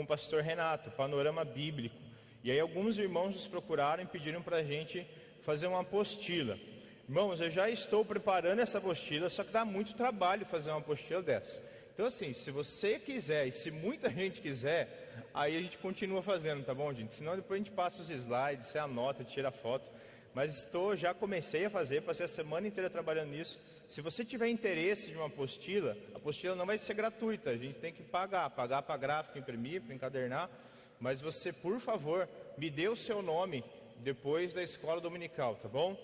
com o pastor Renato, Panorama Bíblico. E aí alguns irmãos nos procuraram e pediram para a gente fazer uma apostila. Irmãos, eu já estou preparando essa apostila, só que dá muito trabalho fazer uma apostila dessa. Então assim, se você quiser e se muita gente quiser, aí a gente continua fazendo, tá bom, gente? Senão depois a gente passa os slides, você anota, tira foto. Mas estou, já comecei a fazer, passei a semana inteira trabalhando nisso. Se você tiver interesse de uma apostila, a apostila não vai ser gratuita, a gente tem que pagar, pagar para gráfico, imprimir, para encadernar. Mas você, por favor, me dê o seu nome depois da escola dominical, tá bom?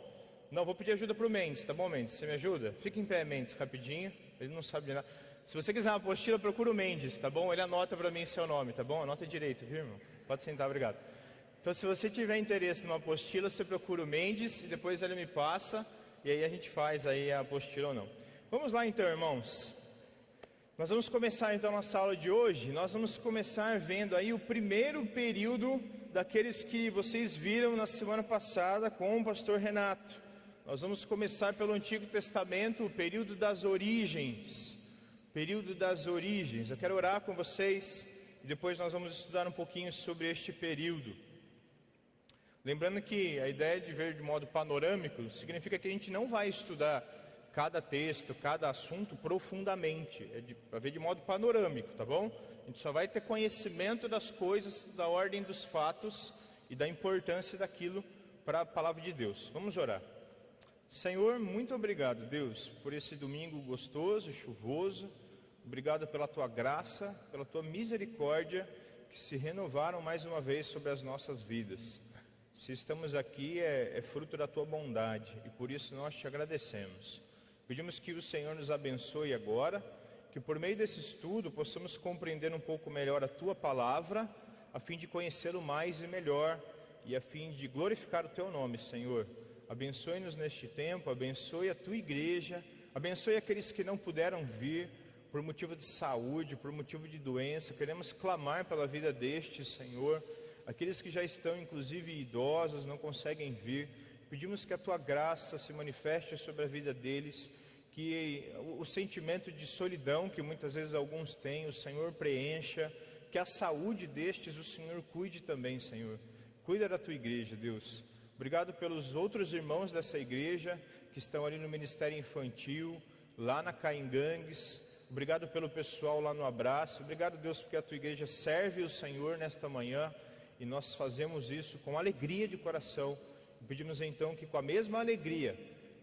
Não, vou pedir ajuda para o Mendes, tá bom, Mendes? Você me ajuda? Fica em pé, Mendes, rapidinho. Ele não sabe de nada. Se você quiser uma apostila, procura o Mendes, tá bom? Ele anota para mim seu nome, tá bom? Anota direito, viu, irmão? Pode sentar, obrigado. Então, se você tiver interesse numa apostila, você procura o Mendes e depois ele me passa e aí a gente faz aí a apostila ou não. Vamos lá então, irmãos. Nós vamos começar então a nossa aula de hoje. Nós vamos começar vendo aí o primeiro período daqueles que vocês viram na semana passada com o pastor Renato. Nós vamos começar pelo Antigo Testamento, o período das origens. Período das origens. Eu quero orar com vocês e depois nós vamos estudar um pouquinho sobre este período. Lembrando que a ideia de ver de modo panorâmico significa que a gente não vai estudar cada texto, cada assunto profundamente, é de, ver de modo panorâmico, tá bom? A gente só vai ter conhecimento das coisas, da ordem dos fatos e da importância daquilo para a palavra de Deus. Vamos orar. Senhor, muito obrigado, Deus, por esse domingo gostoso, chuvoso. Obrigado pela tua graça, pela tua misericórdia que se renovaram mais uma vez sobre as nossas vidas. Se estamos aqui é, é, fruto da tua bondade e por isso nós te agradecemos. Pedimos que o Senhor nos abençoe agora, que por meio desse estudo possamos compreender um pouco melhor a tua palavra, a fim de conhecê-lo mais e melhor e a fim de glorificar o teu nome, Senhor. Abençoe-nos neste tempo, abençoe a tua igreja, abençoe aqueles que não puderam vir por motivo de saúde, por motivo de doença. Queremos clamar pela vida destes, Senhor aqueles que já estão inclusive idosos, não conseguem vir, pedimos que a tua graça se manifeste sobre a vida deles, que o sentimento de solidão que muitas vezes alguns têm, o Senhor preencha, que a saúde destes o Senhor cuide também, Senhor. Cuida da tua igreja, Deus. Obrigado pelos outros irmãos dessa igreja que estão ali no ministério infantil, lá na Caingangues. Obrigado pelo pessoal lá no abraço. Obrigado, Deus, porque a tua igreja serve o Senhor nesta manhã e nós fazemos isso com alegria de coração. Pedimos então que com a mesma alegria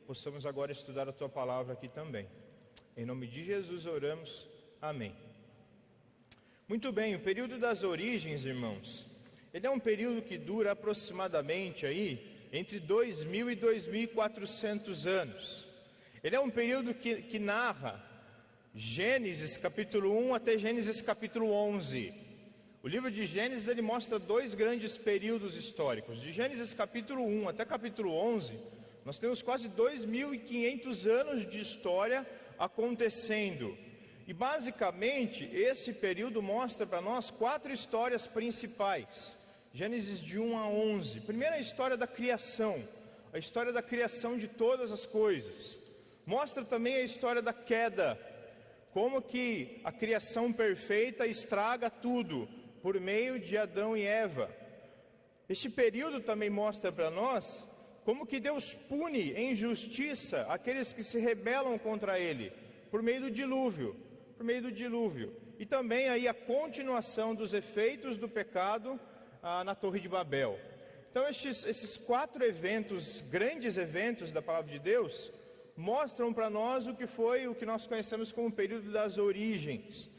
possamos agora estudar a tua palavra aqui também. Em nome de Jesus oramos. Amém. Muito bem, o período das origens, irmãos. Ele é um período que dura aproximadamente aí entre 2000 e 2400 anos. Ele é um período que, que narra Gênesis capítulo 1 até Gênesis capítulo 11. O livro de Gênesis ele mostra dois grandes períodos históricos. De Gênesis capítulo 1 até capítulo 11, nós temos quase 2.500 anos de história acontecendo. E basicamente, esse período mostra para nós quatro histórias principais. Gênesis de 1 a 11. Primeiro, a história da criação, a história da criação de todas as coisas. Mostra também a história da queda, como que a criação perfeita estraga tudo, por meio de Adão e Eva. Este período também mostra para nós como que Deus pune em justiça aqueles que se rebelam contra ele, por meio do dilúvio, por meio do dilúvio. E também aí a continuação dos efeitos do pecado ah, na Torre de Babel. Então estes, esses quatro eventos, grandes eventos da palavra de Deus, mostram para nós o que foi o que nós conhecemos como o período das origens.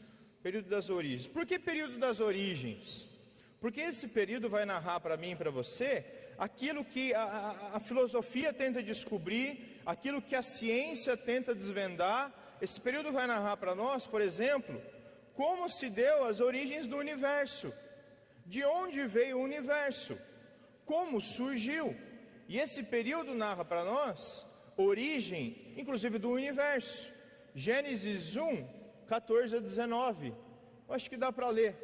Período das origens. Por que período das origens? Porque esse período vai narrar para mim e para você aquilo que a, a, a, filosofia tenta descobrir, aquilo que a ciência tenta desvendar. Esse período vai narrar para nós, por exemplo, como se deu as origens do universo, de onde veio o universo, como surgiu. E esse período narra para nós origem, inclusive do universo. Gênesis 1, 14 a 19. Eu acho que dá para ler.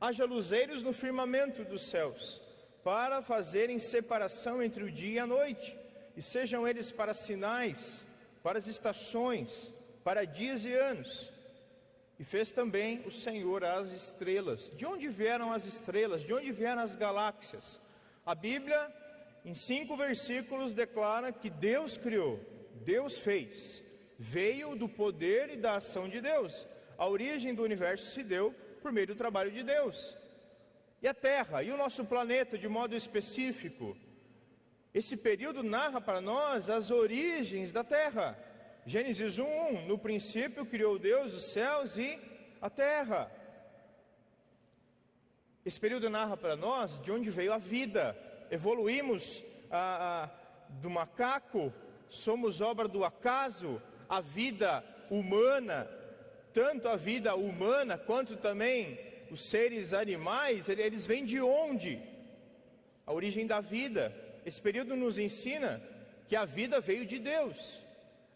Haja luzeiros no firmamento dos céus, para fazerem separação entre o dia e a noite, e sejam eles para sinais, para as estações, para dias e anos. E fez também o Senhor as estrelas. De onde vieram as estrelas? De onde vieram as galáxias? A Bíblia, em cinco versículos, declara que Deus criou, Deus fez, veio do poder e da ação de Deus. A origem do universo se deu por meio do trabalho de Deus. E a Terra, e o nosso planeta de modo específico. Esse período narra para nós as origens da Terra. Gênesis 1, no princípio criou Deus os céus e a terra. Esse período narra para nós de onde veio a vida. Evoluímos a, a, do macaco, somos obra do acaso, a vida humana, tanto a vida humana quanto também os seres animais, eles vêm de onde? A origem da vida. Esse período nos ensina que a vida veio de Deus.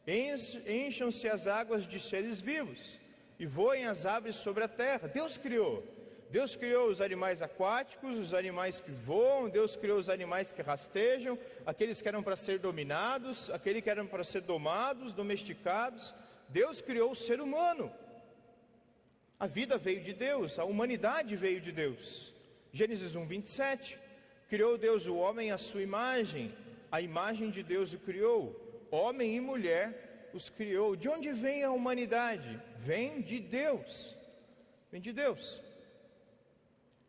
Encham-se as águas de seres vivos e voem as aves sobre a terra. Deus criou. Deus criou os animais aquáticos, os animais que voam, Deus criou os animais que rastejam, aqueles que eram para ser dominados, aqueles que eram para ser domados, domesticados. Deus criou o ser humano. A vida veio de Deus, a humanidade veio de Deus. Gênesis 1, 27. Criou Deus o homem à sua imagem, a imagem de Deus o criou, homem e mulher os criou. De onde vem a humanidade? Vem de Deus. Vem de Deus.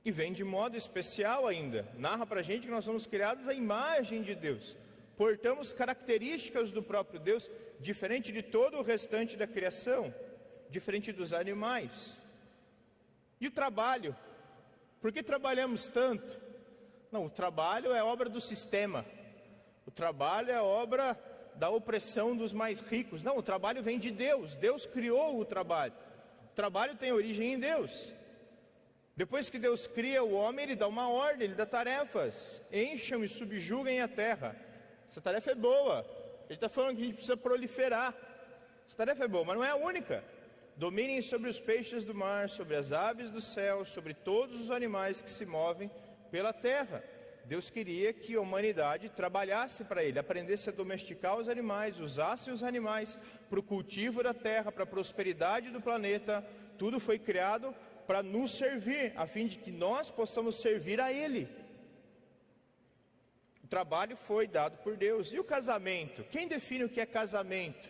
E vem de modo especial ainda. Narra para a gente que nós somos criados à imagem de Deus. Portamos características do próprio Deus, diferente de todo o restante da criação, diferente dos animais. E o trabalho? Por que trabalhamos tanto? Não, o trabalho é obra do sistema. O trabalho é obra da opressão dos mais ricos. Não, o trabalho vem de Deus. Deus criou o trabalho. O trabalho tem origem em Deus. Depois que Deus cria o homem, ele dá uma ordem, ele dá tarefas. Encham e subjuguem a terra. Essa tarefa é boa. Ele está falando que a gente precisa proliferar. Essa tarefa é boa, mas não é a única. Dominem sobre os peixes do mar, sobre as aves do céu, sobre todos os animais que se movem pela terra. Deus queria que a humanidade trabalhasse para Ele, aprendesse a domesticar os animais, usasse os animais para o cultivo da terra, para a prosperidade do planeta. Tudo foi criado para nos servir, a fim de que nós possamos servir a Ele. O trabalho foi dado por Deus. E o casamento? Quem define o que é casamento?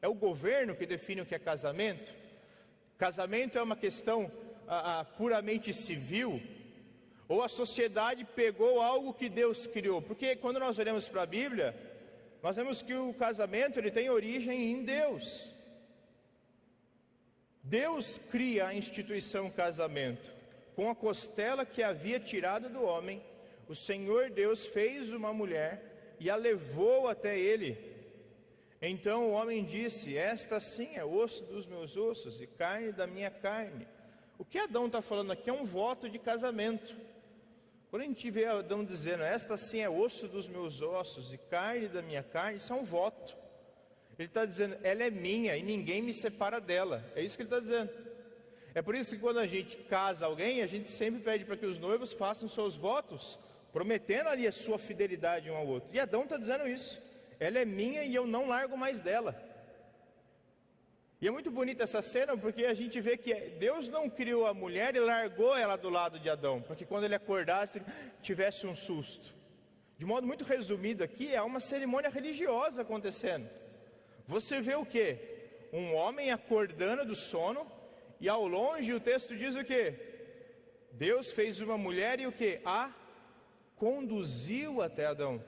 É o governo que define o que é casamento? Casamento é uma questão puramente civil? Ou a sociedade pegou algo que Deus criou? Porque quando nós olhamos para a Bíblia, nós vemos que o casamento ele tem origem em Deus. Deus cria a instituição casamento. Com a costela que havia tirado do homem, o Senhor Deus fez uma mulher e a levou até ele então o homem disse: Esta sim é osso dos meus ossos e carne da minha carne. O que Adão está falando aqui é um voto de casamento. Quando a gente vê Adão dizendo: Esta sim é osso dos meus ossos e carne da minha carne, isso é um voto. Ele está dizendo: Ela é minha e ninguém me separa dela. É isso que ele está dizendo. É por isso que quando a gente casa alguém, a gente sempre pede para que os noivos façam seus votos, prometendo ali a sua fidelidade um ao outro. E Adão está dizendo isso ela é minha e eu não largo mais dela. E é muito bonita essa cena porque a gente vê que Deus não criou a mulher e largou ela do lado de Adão, para que quando ele acordasse tivesse um susto. De modo muito resumido aqui, é uma cerimônia religiosa acontecendo. Você vê o que? Um homem acordando do sono e ao longe o texto diz o que? Deus fez uma mulher e o que? A conduziu até Adão.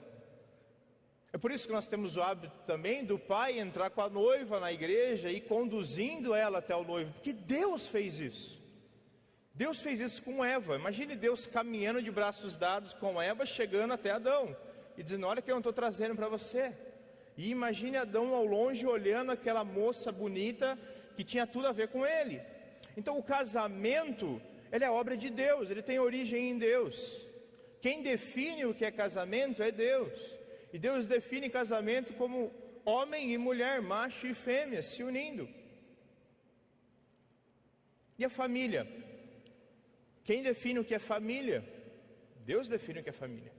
É por isso que nós temos o hábito também do pai entrar com a noiva na igreja e conduzindo ela até o noivo, porque Deus fez isso. Deus fez isso com Eva. Imagine Deus caminhando de braços dados com Eva, chegando até Adão e dizendo: Olha que eu estou trazendo para você. E imagine Adão ao longe olhando aquela moça bonita que tinha tudo a ver com ele. Então o casamento, ele é obra de Deus, ele tem origem em Deus. Quem define o que é casamento é Deus. E Deus define casamento como homem e mulher, macho e fêmea, se unindo. E a família? Quem define o que é família? Deus define o que é família.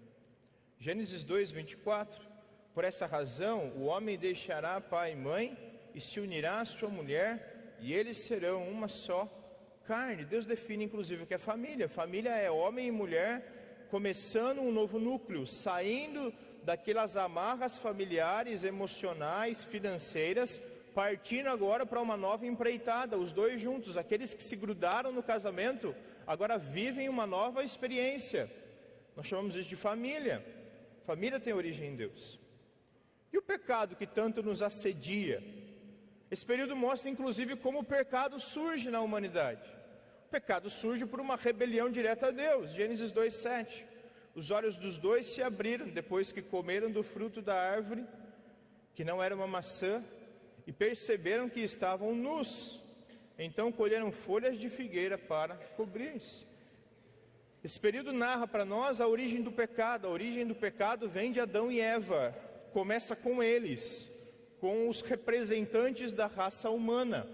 Gênesis 2, 24. Por essa razão, o homem deixará pai e mãe e se unirá à sua mulher, e eles serão uma só carne. Deus define inclusive o que é família. Família é homem e mulher começando um novo núcleo, saindo daquelas amarras familiares, emocionais, financeiras, partindo agora para uma nova empreitada, os dois juntos, aqueles que se grudaram no casamento, agora vivem uma nova experiência. Nós chamamos isso de família. Família tem origem em Deus. E o pecado que tanto nos assedia? Esse período mostra inclusive como o pecado surge na humanidade. O pecado surge por uma rebelião direta a Deus. Gênesis 2:7. Os olhos dos dois se abriram depois que comeram do fruto da árvore, que não era uma maçã, e perceberam que estavam nus. Então colheram folhas de figueira para cobrir-se. Esse período narra para nós a origem do pecado. A origem do pecado vem de Adão e Eva. Começa com eles, com os representantes da raça humana.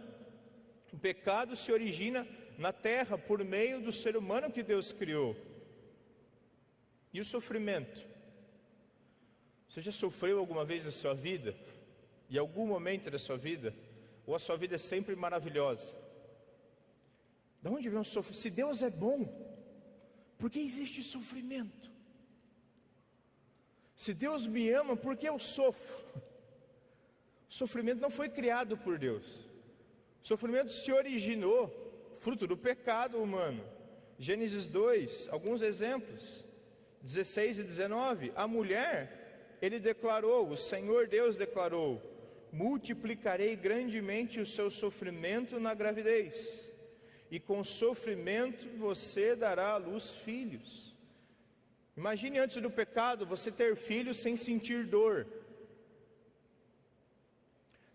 O pecado se origina na terra por meio do ser humano que Deus criou. E o sofrimento? Você já sofreu alguma vez na sua vida? Em algum momento da sua vida? Ou a sua vida é sempre maravilhosa? De onde vem o sofrimento? Se Deus é bom, por que existe sofrimento? Se Deus me ama, por que eu sofro? O sofrimento não foi criado por Deus. O sofrimento se originou fruto do pecado humano. Gênesis 2, alguns exemplos. 16 e 19. A mulher, ele declarou, o Senhor Deus declarou: multiplicarei grandemente o seu sofrimento na gravidez e com sofrimento você dará à luz filhos. Imagine antes do pecado você ter filhos sem sentir dor,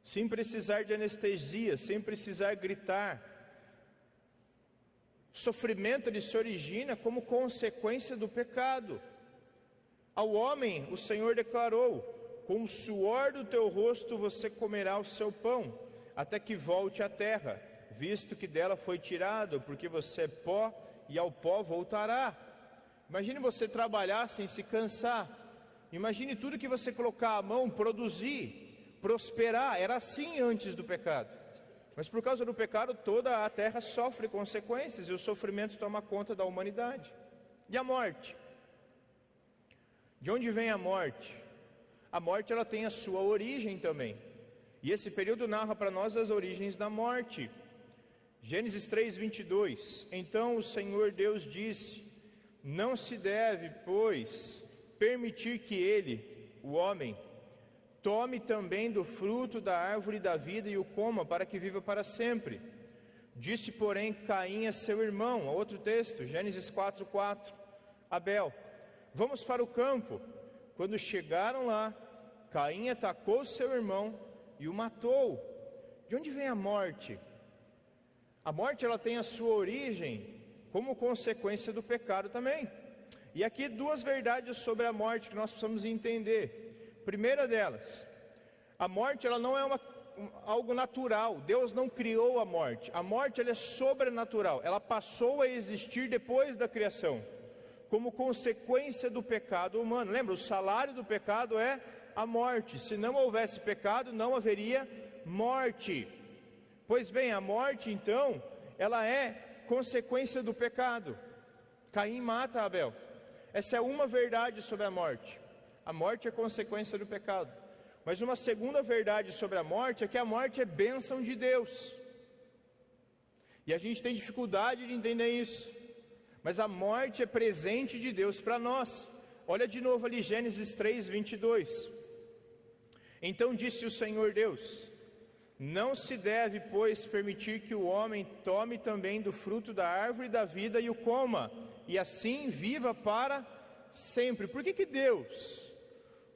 sem precisar de anestesia, sem precisar gritar. O sofrimento ele se origina como consequência do pecado. Ao homem, o Senhor declarou: Com o suor do teu rosto você comerá o seu pão, até que volte à terra visto que dela foi tirado, porque você é pó e ao pó voltará. Imagine você trabalhar sem se cansar. Imagine tudo que você colocar a mão, produzir, prosperar. Era assim antes do pecado. Mas por causa do pecado, toda a terra sofre consequências e o sofrimento toma conta da humanidade. E a morte? De onde vem a morte? A morte ela tem a sua origem também. E esse período narra para nós as origens da morte. Gênesis 3, 22. Então o Senhor Deus disse: Não se deve, pois, permitir que ele, o homem, tome também do fruto da árvore da vida e o coma, para que viva para sempre. Disse, porém, Caim a seu irmão, outro texto, Gênesis 4, 4. Abel, vamos para o campo. Quando chegaram lá, Caim atacou seu irmão e o matou. De onde vem a morte? A morte ela tem a sua origem como consequência do pecado também. E aqui duas verdades sobre a morte que nós precisamos entender. Primeira delas, a morte ela não é uma, algo natural. Deus não criou a morte. A morte ela é sobrenatural. Ela passou a existir depois da criação, como consequência do pecado humano. Lembra? O salário do pecado é a morte. Se não houvesse pecado, não haveria morte. Pois bem, a morte então, ela é consequência do pecado. Caim mata Abel. Essa é uma verdade sobre a morte. A morte é consequência do pecado. Mas uma segunda verdade sobre a morte é que a morte é bênção de Deus. E a gente tem dificuldade de entender isso. Mas a morte é presente de Deus para nós. Olha de novo ali Gênesis 3, 22. Então disse o Senhor Deus: não se deve, pois, permitir que o homem tome também do fruto da árvore da vida e o coma, e assim viva para sempre. Por que, que Deus?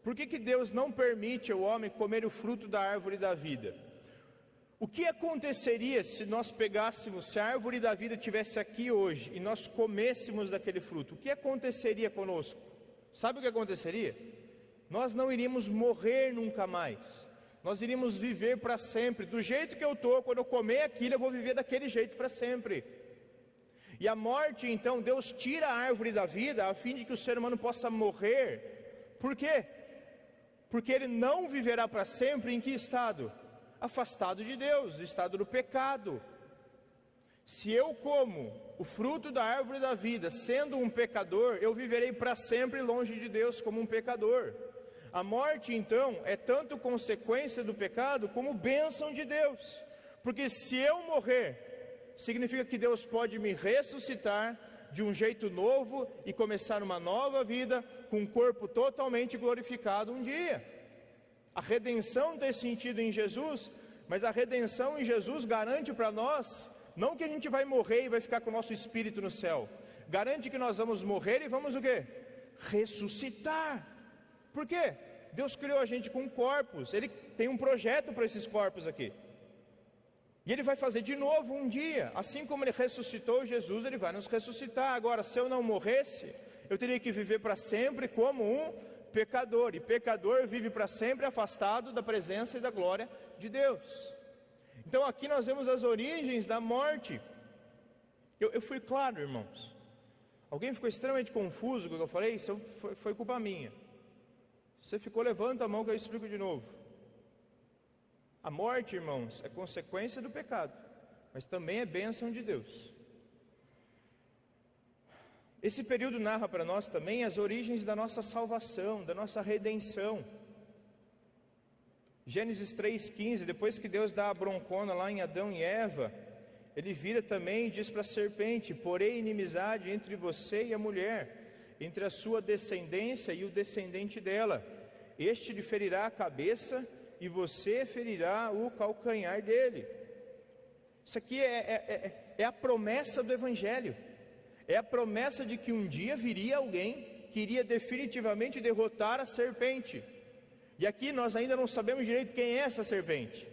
Por que, que Deus não permite ao homem comer o fruto da árvore da vida? O que aconteceria se nós pegássemos, se a árvore da vida tivesse aqui hoje e nós comêssemos daquele fruto? O que aconteceria conosco? Sabe o que aconteceria? Nós não iríamos morrer nunca mais nós iríamos viver para sempre, do jeito que eu estou, quando eu comer aquilo, eu vou viver daquele jeito para sempre. E a morte, então, Deus tira a árvore da vida a fim de que o ser humano possa morrer. Por quê? Porque ele não viverá para sempre em que estado? afastado de Deus, estado do pecado. Se eu como o fruto da árvore da vida, sendo um pecador, eu viverei para sempre longe de Deus como um pecador. A morte, então, é tanto consequência do pecado como bênção de Deus. Porque se eu morrer, significa que Deus pode me ressuscitar de um jeito novo e começar uma nova vida com um corpo totalmente glorificado um dia. A redenção tem sentido em Jesus, mas a redenção em Jesus garante para nós não que a gente vai morrer e vai ficar com o nosso espírito no céu. Garante que nós vamos morrer e vamos o quê? Ressuscitar. Por quê? Deus criou a gente com corpos. Ele tem um projeto para esses corpos aqui. E ele vai fazer de novo um dia. Assim como ele ressuscitou Jesus, ele vai nos ressuscitar. Agora, se eu não morresse, eu teria que viver para sempre como um pecador. E pecador vive para sempre afastado da presença e da glória de Deus. Então aqui nós vemos as origens da morte. Eu, eu fui claro, irmãos. Alguém ficou extremamente confuso com o que eu falei? Isso foi, foi culpa minha. Você ficou, levanta a mão que eu explico de novo. A morte, irmãos, é consequência do pecado, mas também é bênção de Deus. Esse período narra para nós também as origens da nossa salvação, da nossa redenção. Gênesis 3,15, depois que Deus dá a broncona lá em Adão e Eva, ele vira também e diz para a serpente: Porém, inimizade entre você e a mulher, entre a sua descendência e o descendente dela. Este lhe ferirá a cabeça e você ferirá o calcanhar dele. Isso aqui é, é, é, é a promessa do Evangelho, é a promessa de que um dia viria alguém que iria definitivamente derrotar a serpente. E aqui nós ainda não sabemos direito quem é essa serpente.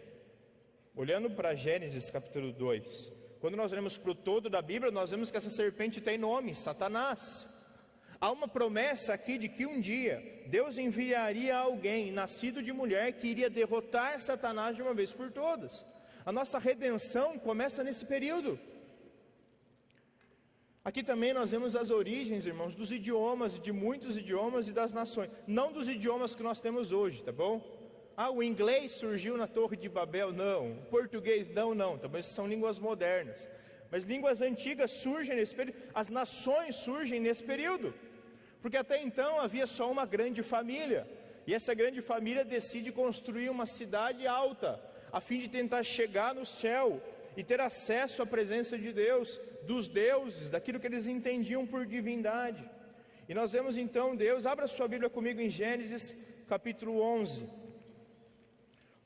Olhando para Gênesis capítulo 2, quando nós olhamos para o todo da Bíblia, nós vemos que essa serpente tem nome, Satanás. Há uma promessa aqui de que um dia Deus enviaria alguém nascido de mulher que iria derrotar Satanás de uma vez por todas. A nossa redenção começa nesse período. Aqui também nós vemos as origens, irmãos, dos idiomas, de muitos idiomas e das nações. Não dos idiomas que nós temos hoje, tá bom? Ah, o inglês surgiu na Torre de Babel? Não. O português? Não, não. Talvez são línguas modernas. Mas línguas antigas surgem nesse período. As nações surgem nesse período. Porque até então havia só uma grande família. E essa grande família decide construir uma cidade alta, a fim de tentar chegar no céu e ter acesso à presença de Deus dos deuses, daquilo que eles entendiam por divindade. E nós vemos então Deus, abra sua Bíblia comigo em Gênesis capítulo 11.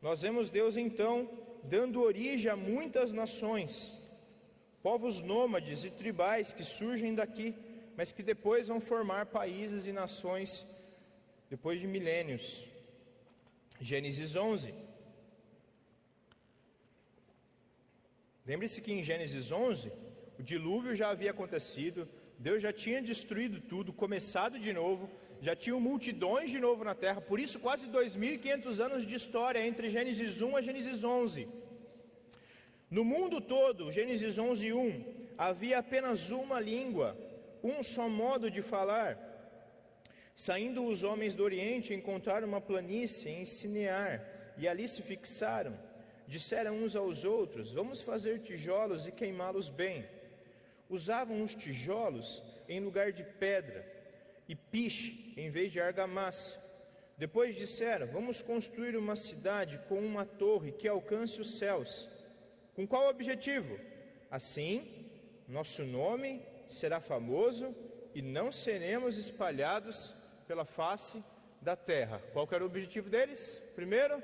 Nós vemos Deus então dando origem a muitas nações, povos nômades e tribais que surgem daqui, mas que depois vão formar países e nações depois de milênios. Gênesis 11. Lembre-se que em Gênesis 11, o dilúvio já havia acontecido, Deus já tinha destruído tudo, começado de novo, já tinham multidões de novo na terra, por isso quase 2.500 anos de história entre Gênesis 1 a Gênesis 11. No mundo todo, Gênesis 11, 1, havia apenas uma língua, um só modo de falar. Saindo os homens do Oriente, encontraram uma planície em Sinear, e ali se fixaram. Disseram uns aos outros: Vamos fazer tijolos e queimá-los bem usavam os tijolos em lugar de pedra e piche em vez de argamassa. Depois disseram: Vamos construir uma cidade com uma torre que alcance os céus. Com qual objetivo? Assim, nosso nome será famoso e não seremos espalhados pela face da terra. Qual era o objetivo deles? Primeiro,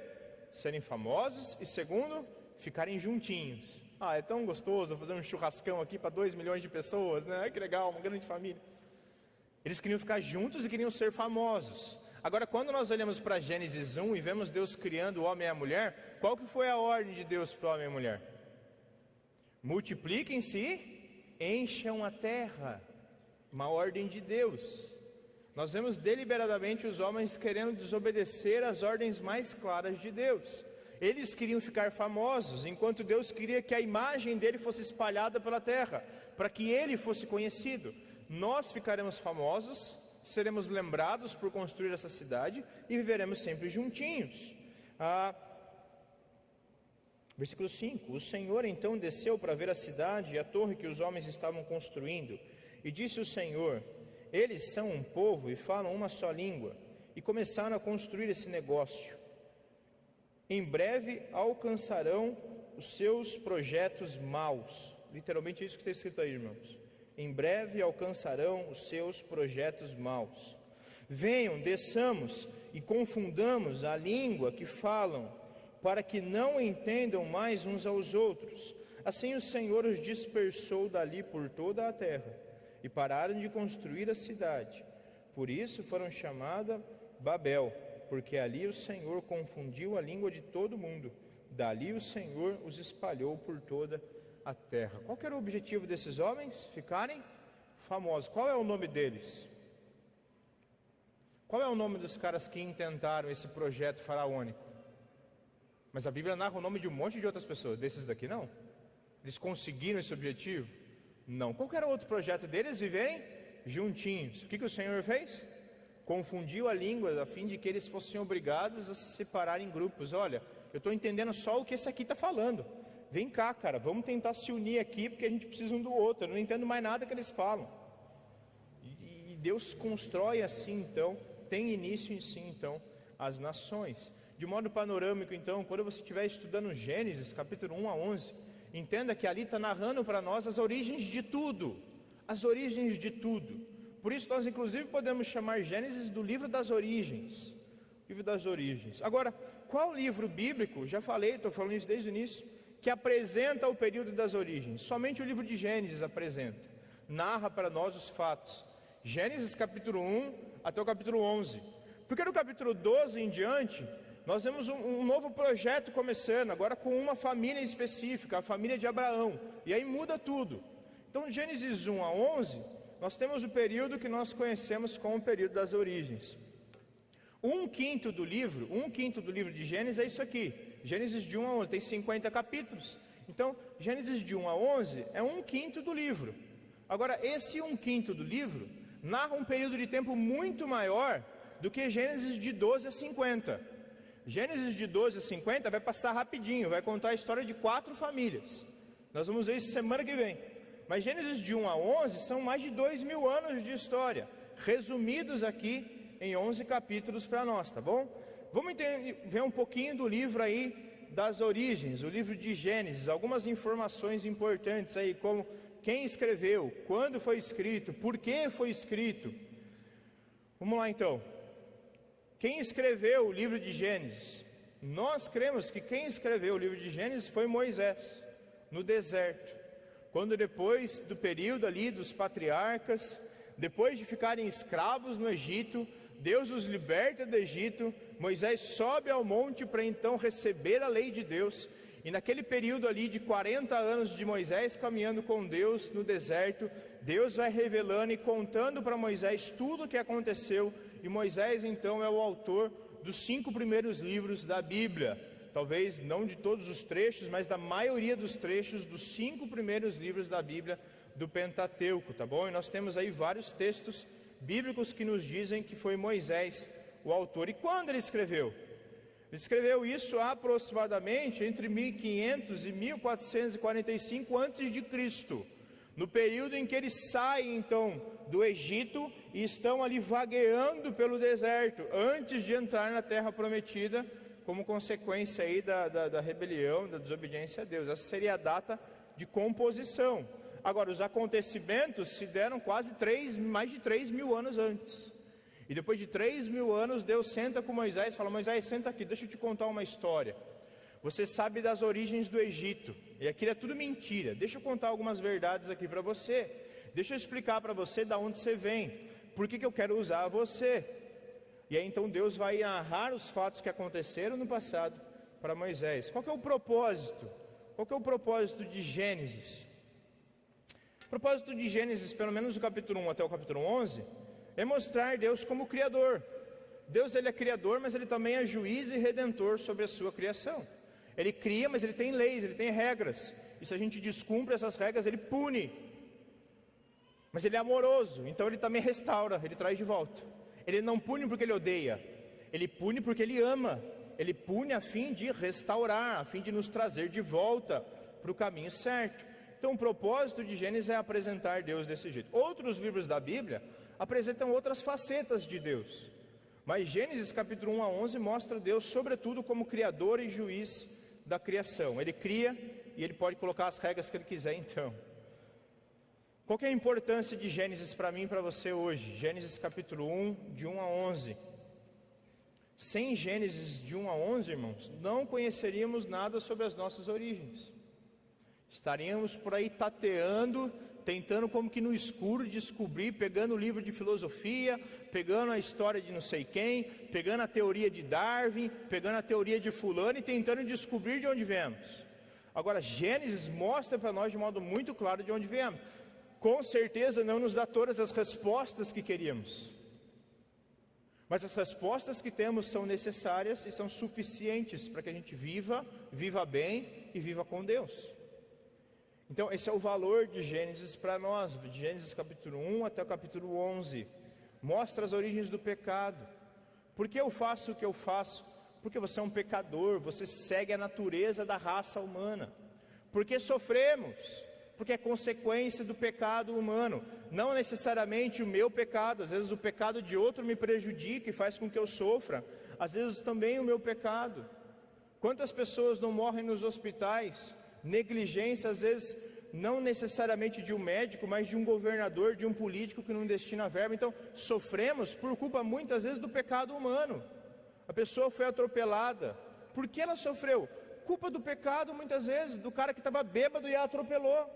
serem famosos e segundo, ficarem juntinhos. Ah, é tão gostoso fazer um churrascão aqui para 2 milhões de pessoas, né? Que legal, uma grande família. Eles queriam ficar juntos e queriam ser famosos. Agora, quando nós olhamos para Gênesis 1 e vemos Deus criando o homem e a mulher, qual que foi a ordem de Deus para o homem e a mulher? Multipliquem-se encham a terra. Uma ordem de Deus. Nós vemos deliberadamente os homens querendo desobedecer às ordens mais claras de Deus. Eles queriam ficar famosos, enquanto Deus queria que a imagem dele fosse espalhada pela terra, para que ele fosse conhecido. Nós ficaremos famosos, seremos lembrados por construir essa cidade e viveremos sempre juntinhos. Ah, Versículo 5: O Senhor então desceu para ver a cidade e a torre que os homens estavam construindo, e disse o Senhor: Eles são um povo e falam uma só língua, e começaram a construir esse negócio. Em breve alcançarão os seus projetos maus. Literalmente é isso que está escrito aí, irmãos. Em breve alcançarão os seus projetos maus. Venham, desçamos e confundamos a língua que falam, para que não entendam mais uns aos outros. Assim o Senhor os dispersou dali por toda a terra e pararam de construir a cidade. Por isso foram chamadas Babel, porque ali o Senhor confundiu a língua de todo mundo. Dali o Senhor os espalhou por toda a terra. Qual era o objetivo desses homens? Ficarem famosos. Qual é o nome deles? Qual é o nome dos caras que intentaram esse projeto faraônico? Mas a Bíblia narra o nome de um monte de outras pessoas, desses daqui não. Eles conseguiram esse objetivo? Não. Qual era o outro projeto deles? Viverem juntinhos. O que, que o Senhor fez? Confundiu a língua a fim de que eles fossem obrigados a se separar em grupos. Olha, eu estou entendendo só o que esse aqui está falando. Vem cá, cara, vamos tentar se unir aqui porque a gente precisa um do outro. Eu não entendo mais nada que eles falam. E, Deus constrói assim então tem início em si, então, as nações. De modo panorâmico, então, quando você estiver estudando Gênesis, capítulo 1 a 11, entenda que ali está narrando para nós as origens de tudo. As origens de tudo. Por isso, nós, inclusive, podemos chamar Gênesis do livro das origens. Livro das origens. Agora, qual livro bíblico, já falei, estou falando isso desde o início, que apresenta o período das origens? Somente o livro de Gênesis apresenta. Narra para nós os fatos. Gênesis capítulo 1 até o capítulo 11. Porque no capítulo 12 em diante, nós vemos um, um, novo projeto começando, agora com uma família específica, a família de Abraão. E aí muda tudo. Então, Gênesis 1 a 11, nós temos o período que nós conhecemos como o período das origens. Um quinto do livro, um quinto do livro de Gênesis é isso aqui. Gênesis de 1 a 11, tem 50 capítulos. Então, Gênesis de 1 a 11 é um quinto do livro. Agora, esse um quinto do livro narra um período de tempo muito maior do que Gênesis de 12 a 50. Gênesis de 12 a 50 vai passar rapidinho, vai contar a história de quatro famílias. Nós vamos ver isso semana que vem. Mas Gênesis de 1 a 11 são mais de dois mil anos de história, resumidos aqui em 11 capítulos para nós, tá bom? Vamos ver um pouquinho do livro aí das origens, o livro de Gênesis, algumas informações importantes aí, como quem escreveu, quando foi escrito, por que foi escrito. Vamos lá então. Quem escreveu o livro de Gênesis? Nós cremos que quem escreveu o livro de Gênesis foi Moisés, no deserto. Quando depois do período ali dos patriarcas, depois de ficarem escravos no Egito, Deus os liberta do Egito, Moisés sobe ao monte para então receber a lei de Deus e naquele período ali de 40 anos de Moisés caminhando com Deus no deserto, Deus vai revelando e contando para Moisés tudo o que aconteceu, e Moisés então é o autor dos cinco primeiros livros da Bíblia. Talvez não de todos os trechos, mas da maioria dos trechos dos cinco primeiros livros da Bíblia do Pentateuco, tá bom? E nós temos aí vários textos bíblicos que nos dizem que foi Moisés o autor. E quando ele escreveu? Ele escreveu isso aproximadamente entre 1500 e 1445 a.C., no período em que eles saem então do Egito e estão ali vagueando pelo deserto, antes de entrar na terra prometida, como consequência aí da, da, da rebelião, da desobediência a Deus. Essa seria a data de composição. Agora, os acontecimentos se deram quase três, mais de 3 mil anos antes. E depois de três mil anos, Deus senta com Moisés e fala: Moisés, senta aqui, deixa eu te contar uma história. Você sabe das origens do Egito, e aquilo é tudo mentira. Deixa eu contar algumas verdades aqui para você. Deixa eu explicar para você da onde você vem, por que, que eu quero usar você. E aí então Deus vai narrar os fatos que aconteceram no passado para Moisés. Qual que é o propósito? Qual que é o propósito de Gênesis? O propósito de Gênesis, pelo menos do capítulo 1 até o capítulo 11, é mostrar Deus como Criador. Deus ele é Criador, mas ele também é juiz e redentor sobre a sua criação. Ele cria, mas ele tem leis, ele tem regras. E se a gente descumpre essas regras, ele pune. Mas ele é amoroso, então ele também restaura, ele traz de volta. Ele não pune porque ele odeia, ele pune porque ele ama. ele pune a fim de restaurar, a fim de nos trazer de volta para o caminho certo. Então, o propósito de Gênesis é apresentar Deus desse jeito. Outros livros da Bíblia apresentam outras facetas de Deus. Mas Gênesis capítulo 1 a 11 mostra Deus, sobretudo, como criador e juiz da criação. Ele cria e ele pode colocar as regras que ele quiser, então. Qual é a importância de Gênesis para mim e para você hoje? Gênesis capítulo 1, de 1 a 11. Sem Gênesis de 1 a 11, irmãos, não conheceríamos nada sobre as nossas origens. Estaríamos por aí tateando, tentando como que no escuro descobrir, pegando o livro de filosofia, pegando a história de não sei quem, pegando a teoria de Darwin, pegando a teoria de fulano e tentando descobrir de onde viemos. Agora, Gênesis mostra para nós de modo muito claro de onde viemos. Com certeza não nos dá todas as respostas que queríamos. Mas as respostas que temos são necessárias e são suficientes para que a gente viva, viva bem e viva com Deus. Então, esse é o valor de Gênesis para nós, de Gênesis capítulo 1 até o capítulo 11. Mostra as origens do pecado. Por que eu faço o que eu faço? Porque você é um pecador, você segue a natureza da raça humana. Porque sofremos? Porque é consequência do pecado humano, não necessariamente o meu pecado, às vezes o pecado de outro me prejudica e faz com que eu sofra, às vezes também o meu pecado. Quantas pessoas não morrem nos hospitais? Negligência, às vezes, não necessariamente de um médico, mas de um governador, de um político que não destina verba. Então, sofremos por culpa muitas vezes do pecado humano. A pessoa foi atropelada. Por que ela sofreu? Culpa do pecado, muitas vezes, do cara que estava bêbado e a atropelou.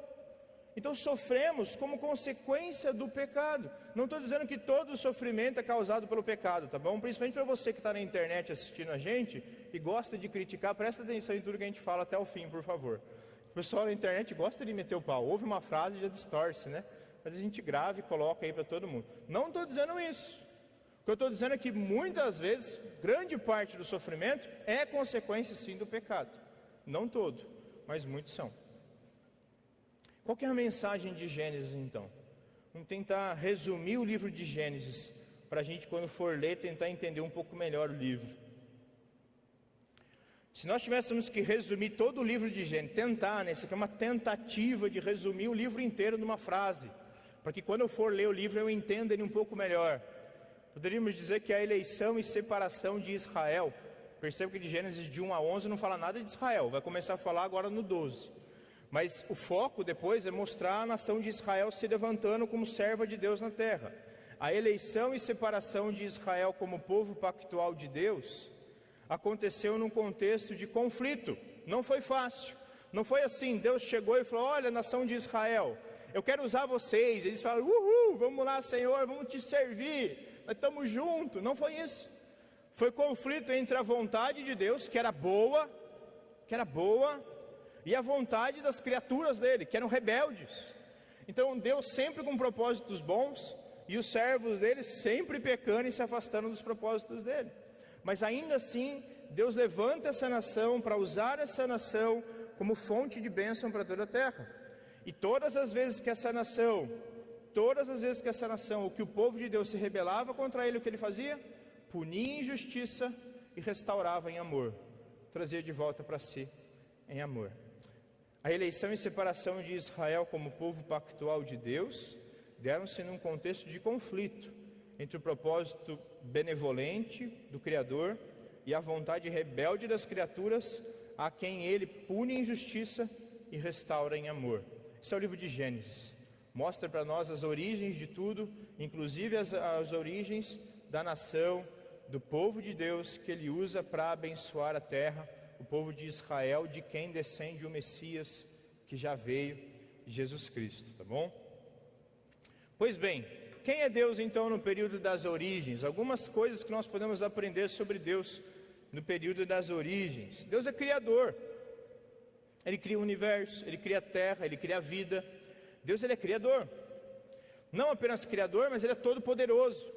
Então sofremos como consequência do pecado. Não estou dizendo que todo sofrimento é causado pelo pecado, tá bom? Principalmente para você que está na internet assistindo a gente e gosta de criticar, presta atenção em tudo que a gente fala até o fim, por favor. O pessoal na internet gosta de meter o pau, ouve uma frase e já distorce, né? Mas a gente grava e coloca aí para todo mundo. Não estou dizendo isso. Que eu estou dizendo é que muitas vezes, grande parte do sofrimento é consequência sim do pecado. Não todo, mas muitos são. Qual é a mensagem de Gênesis então? Vamos tentar resumir o livro de Gênesis, para a gente, quando for ler, tentar entender um pouco melhor o livro. Se nós tivéssemos que resumir todo o livro de Gênesis, tentar, né? Isso aqui é uma tentativa de resumir o livro inteiro numa frase, para que quando eu for ler o livro eu entenda ele um pouco melhor. Poderíamos dizer que a eleição e separação de Israel, perceba que de Gênesis de 1 a 11 não fala nada de Israel, vai começar a falar agora no 12. Mas o foco depois é mostrar a nação de Israel se levantando como serva de Deus na terra. A eleição e separação de Israel como povo pactual de Deus aconteceu num contexto de conflito. Não foi fácil. Não foi assim, Deus chegou e falou: Olha, nação de Israel, eu quero usar vocês. Eles falaram: Uhul, vamos lá, Senhor, vamos te servir, estamos juntos. Não foi isso. Foi conflito entre a vontade de Deus, que era boa, que era boa, e a vontade das criaturas dele, que eram rebeldes. Então Deus sempre com propósitos bons e os servos dele sempre pecando e se afastando dos propósitos dele. Mas ainda assim, Deus levanta essa nação para usar essa nação como fonte de bênção para toda a terra. E todas as vezes que essa nação, todas as vezes que essa nação, o que o povo de Deus se rebelava contra ele, o que ele fazia? Punia injustiça e restaurava em amor, trazia de volta para si em amor. A eleição e separação de Israel como povo pactual de Deus deram-se num contexto de conflito entre o propósito benevolente do Criador e a vontade rebelde das criaturas, a quem ele pune em justiça e restaura em amor. Esse é o livro de Gênesis. Mostra para nós as origens de tudo, inclusive as, as origens da nação, do povo de Deus que ele usa para abençoar a terra o povo de Israel, de quem descende o Messias que já veio, Jesus Cristo, tá bom? Pois bem, quem é Deus então no período das origens? Algumas coisas que nós podemos aprender sobre Deus no período das origens. Deus é criador. Ele cria o universo, ele cria a terra, ele cria a vida. Deus ele é criador. Não apenas criador, mas ele é todo poderoso.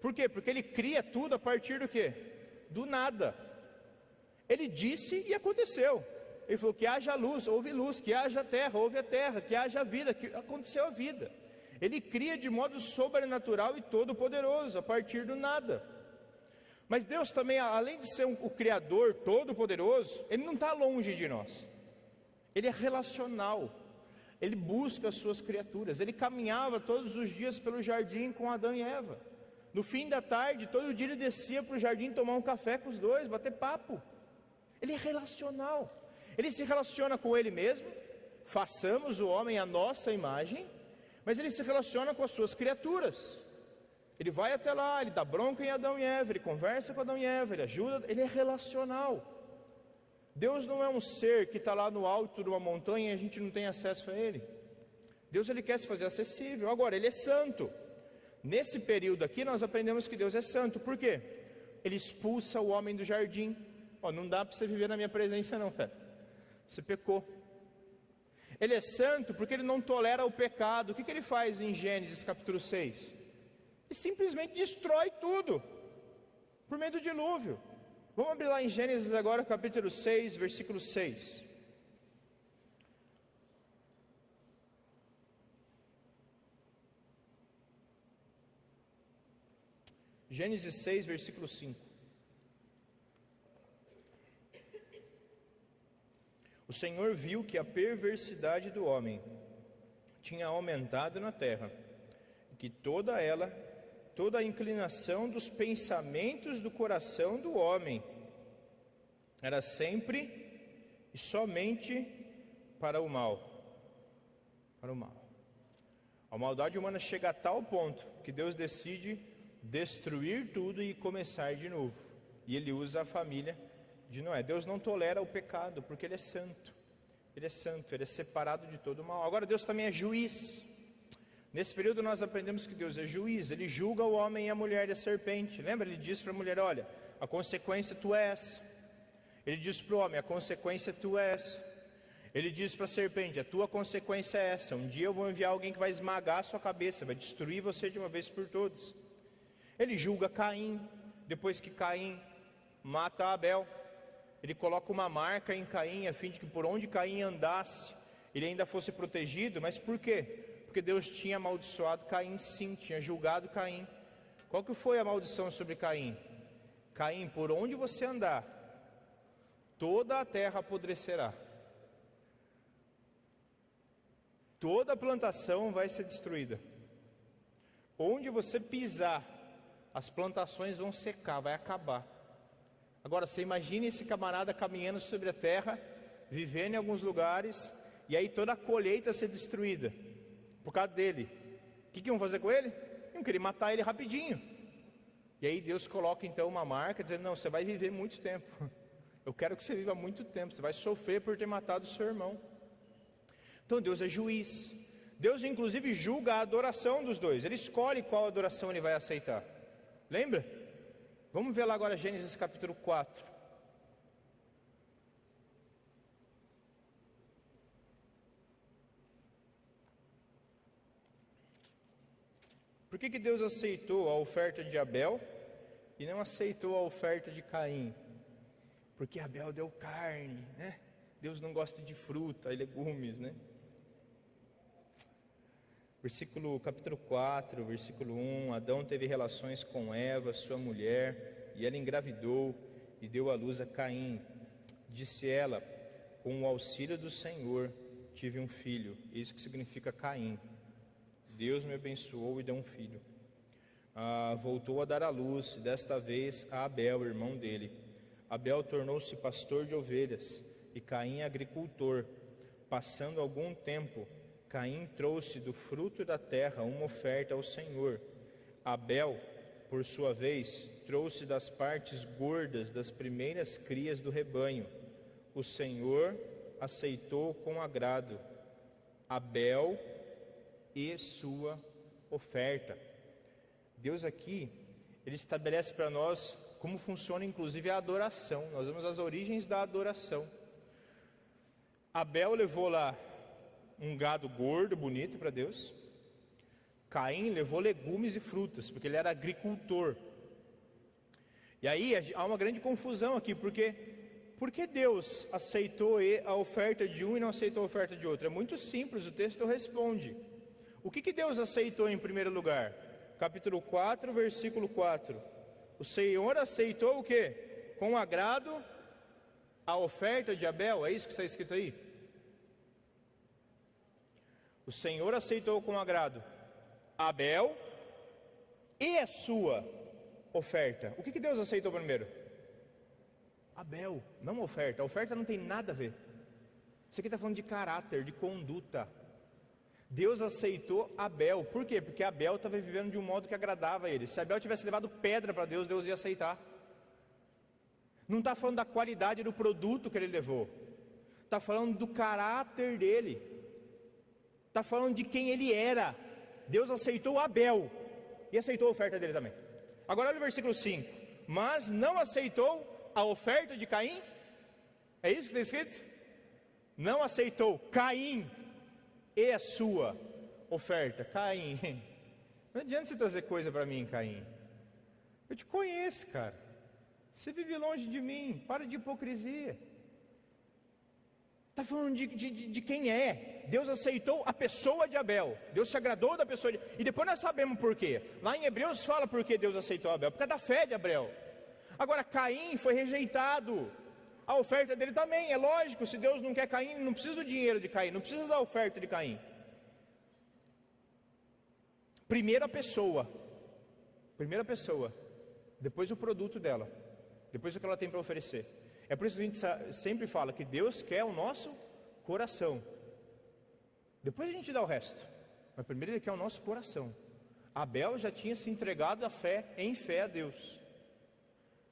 Por quê? Porque ele cria tudo a partir do quê? Do nada. Ele disse e aconteceu. Ele falou que haja luz, houve luz, que haja terra, houve a terra, que haja vida, que aconteceu a vida. Ele cria de modo sobrenatural e todo poderoso, a partir do nada. Mas Deus também, além de ser o Criador todo-poderoso, Ele não está longe de nós. Ele é relacional. Ele busca as suas criaturas. Ele caminhava todos os dias pelo jardim com Adão e Eva. No fim da tarde, todo dia ele descia para o jardim tomar um café com os dois, bater papo. Ele é relacional. Ele se relaciona com ele mesmo. Façamos o homem a nossa imagem, mas ele se relaciona com as suas criaturas. Ele vai até lá, ele dá bronca em Adão e Eva, ele conversa com Adão e Eva, ele ajuda, ele é relacional. Deus não é um ser que está lá no alto de uma montanha e a gente não tem acesso a ele. Deus ele quer se fazer acessível. Agora, ele é santo. Nesse período aqui nós aprendemos que Deus é santo. Por quê? Ele expulsa o homem do jardim. Ó, não dá para você viver na minha presença não, cara. Você pecou. Ele é santo porque ele não tolera o pecado. O que, que ele faz em Gênesis capítulo 6? e simplesmente destrói tudo por meio do dilúvio. Vamos abrir lá em Gênesis agora, capítulo 6, versículo 6. Gênesis 6, versículo 5. O Senhor viu que a perversidade do homem tinha aumentado na terra, e que toda ela toda a inclinação dos pensamentos do coração do homem era sempre e somente para o mal. Para o mal. A maldade humana chega a tal ponto que Deus decide destruir tudo e começar de novo. E ele usa a família de Noé. Deus não tolera o pecado, porque ele é santo. Ele é santo, ele é separado de todo o mal. Agora Deus também é juiz. Nesse período nós aprendemos que Deus é juiz, ele julga o homem e a mulher da serpente. Lembra? Ele diz para a mulher: Olha, a consequência tu és. Ele diz para o homem: A consequência tu és. Ele diz para a serpente: A tua consequência é essa. Um dia eu vou enviar alguém que vai esmagar a sua cabeça, vai destruir você de uma vez por todas. Ele julga Caim, depois que Caim mata Abel. Ele coloca uma marca em Caim, a fim de que por onde Caim andasse, ele ainda fosse protegido. Mas por quê? Porque Deus tinha amaldiçoado Caim, sim, tinha julgado Caim. Qual que foi a maldição sobre Caim? Caim, por onde você andar, toda a terra apodrecerá. Toda a plantação vai ser destruída. Onde você pisar, as plantações vão secar, vai acabar. Agora, você imagine esse camarada caminhando sobre a terra, vivendo em alguns lugares, e aí toda a colheita ser destruída por causa dele. O que, que iam fazer com ele? Iam querer matar ele rapidinho. E aí Deus coloca então uma marca dizendo: Não, você vai viver muito tempo. Eu quero que você viva muito tempo. Você vai sofrer por ter matado o seu irmão. Então Deus é juiz. Deus inclusive julga a adoração dos dois. Ele escolhe qual adoração ele vai aceitar. Lembra? Vamos ver lá agora Gênesis capítulo 4. Por que, que Deus aceitou a oferta de Abel e não aceitou a oferta de Caim? Porque Abel deu carne, né? Deus não gosta de fruta e legumes, né? Versículo capítulo 4, versículo 1, Adão teve relações com Eva, sua mulher, e ela engravidou e deu à luz a Caim. Disse ela: Com o auxílio do Senhor tive um filho. Isso que significa Caim. Deus me abençoou e deu um filho. Ah, voltou a dar à luz, desta vez a Abel, irmão dele. Abel tornou-se pastor de ovelhas e Caim agricultor. Passando algum tempo, Caim trouxe do fruto da terra uma oferta ao Senhor. Abel, por sua vez, trouxe das partes gordas das primeiras crias do rebanho. O Senhor aceitou com agrado. Abel e sua oferta. Deus aqui, ele estabelece para nós como funciona inclusive a adoração. Nós vemos as origens da adoração. Abel levou lá um gado gordo, bonito para Deus. Caim levou legumes e frutas, porque ele era agricultor. E aí há uma grande confusão aqui, porque por que Deus aceitou a oferta de um e não aceitou a oferta de outro? É muito simples, o texto responde. O que, que Deus aceitou em primeiro lugar? Capítulo 4, versículo 4. O Senhor aceitou o que? Com agrado a oferta de Abel, é isso que está escrito aí? O Senhor aceitou com agrado Abel e a sua oferta. O que, que Deus aceitou primeiro? Abel, não oferta. A oferta não tem nada a ver. Isso aqui está falando de caráter, de conduta. Deus aceitou Abel. Por quê? Porque Abel estava vivendo de um modo que agradava a ele. Se Abel tivesse levado pedra para Deus, Deus ia aceitar. Não está falando da qualidade do produto que ele levou. Está falando do caráter dele. Está falando de quem ele era. Deus aceitou Abel e aceitou a oferta dele também. Agora olha o versículo 5. Mas não aceitou a oferta de Caim? É isso que está escrito? Não aceitou Caim e a sua oferta. Caim, não adianta você trazer coisa para mim, Caim. Eu te conheço, cara. Você vive longe de mim, para de hipocrisia. Está falando de, de, de, quem é. Deus aceitou a pessoa de Abel. Deus se agradou da pessoa de E depois nós sabemos por quê. Lá em Hebreus fala por que Deus aceitou Abel. Por causa da fé de Abel. Agora, Caim foi rejeitado. A oferta dele também, é lógico. Se Deus não quer Caim, não precisa do dinheiro de Caim, não precisa da oferta de Caim. Primeira pessoa. Primeira pessoa. Depois o produto dela. Depois o que ela tem para oferecer. É por isso que a gente sempre fala que Deus quer o nosso coração. Depois a gente dá o resto. Mas primeiro ele quer o nosso coração. Abel já tinha se entregado à fé, em fé a Deus.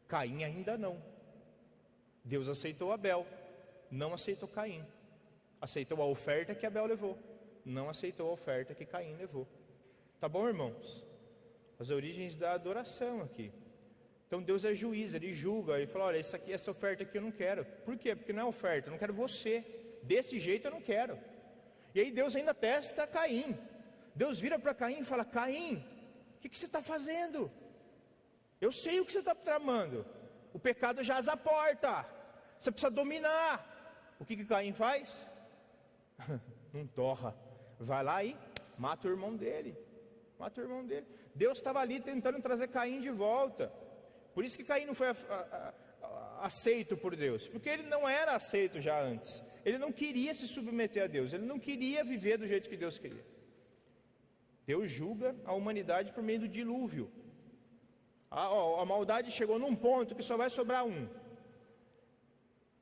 Caim ainda não. Deus aceitou Abel, não aceitou Caim. Aceitou a oferta que Abel levou, não aceitou a oferta que Caim levou. Tá bom, irmãos? As origens da adoração aqui. Então Deus é juiz, ele julga, ele fala: olha, essa, aqui, essa oferta aqui eu não quero. Por quê? Porque não é oferta, eu não quero você. Desse jeito eu não quero. E aí Deus ainda testa Caim. Deus vira para Caim e fala: Caim, o que, que você está fazendo? Eu sei o que você está tramando. O pecado já a porta. Você precisa dominar. O que, que Caim faz? não torra. Vai lá e mata o irmão dele. Mata o irmão dele. Deus estava ali tentando trazer Caim de volta. Por isso que Caim não foi a, a, a, aceito por Deus, porque ele não era aceito já antes. Ele não queria se submeter a Deus, ele não queria viver do jeito que Deus queria. Deus julga a humanidade por meio do dilúvio. A, a maldade chegou num ponto que só vai sobrar um.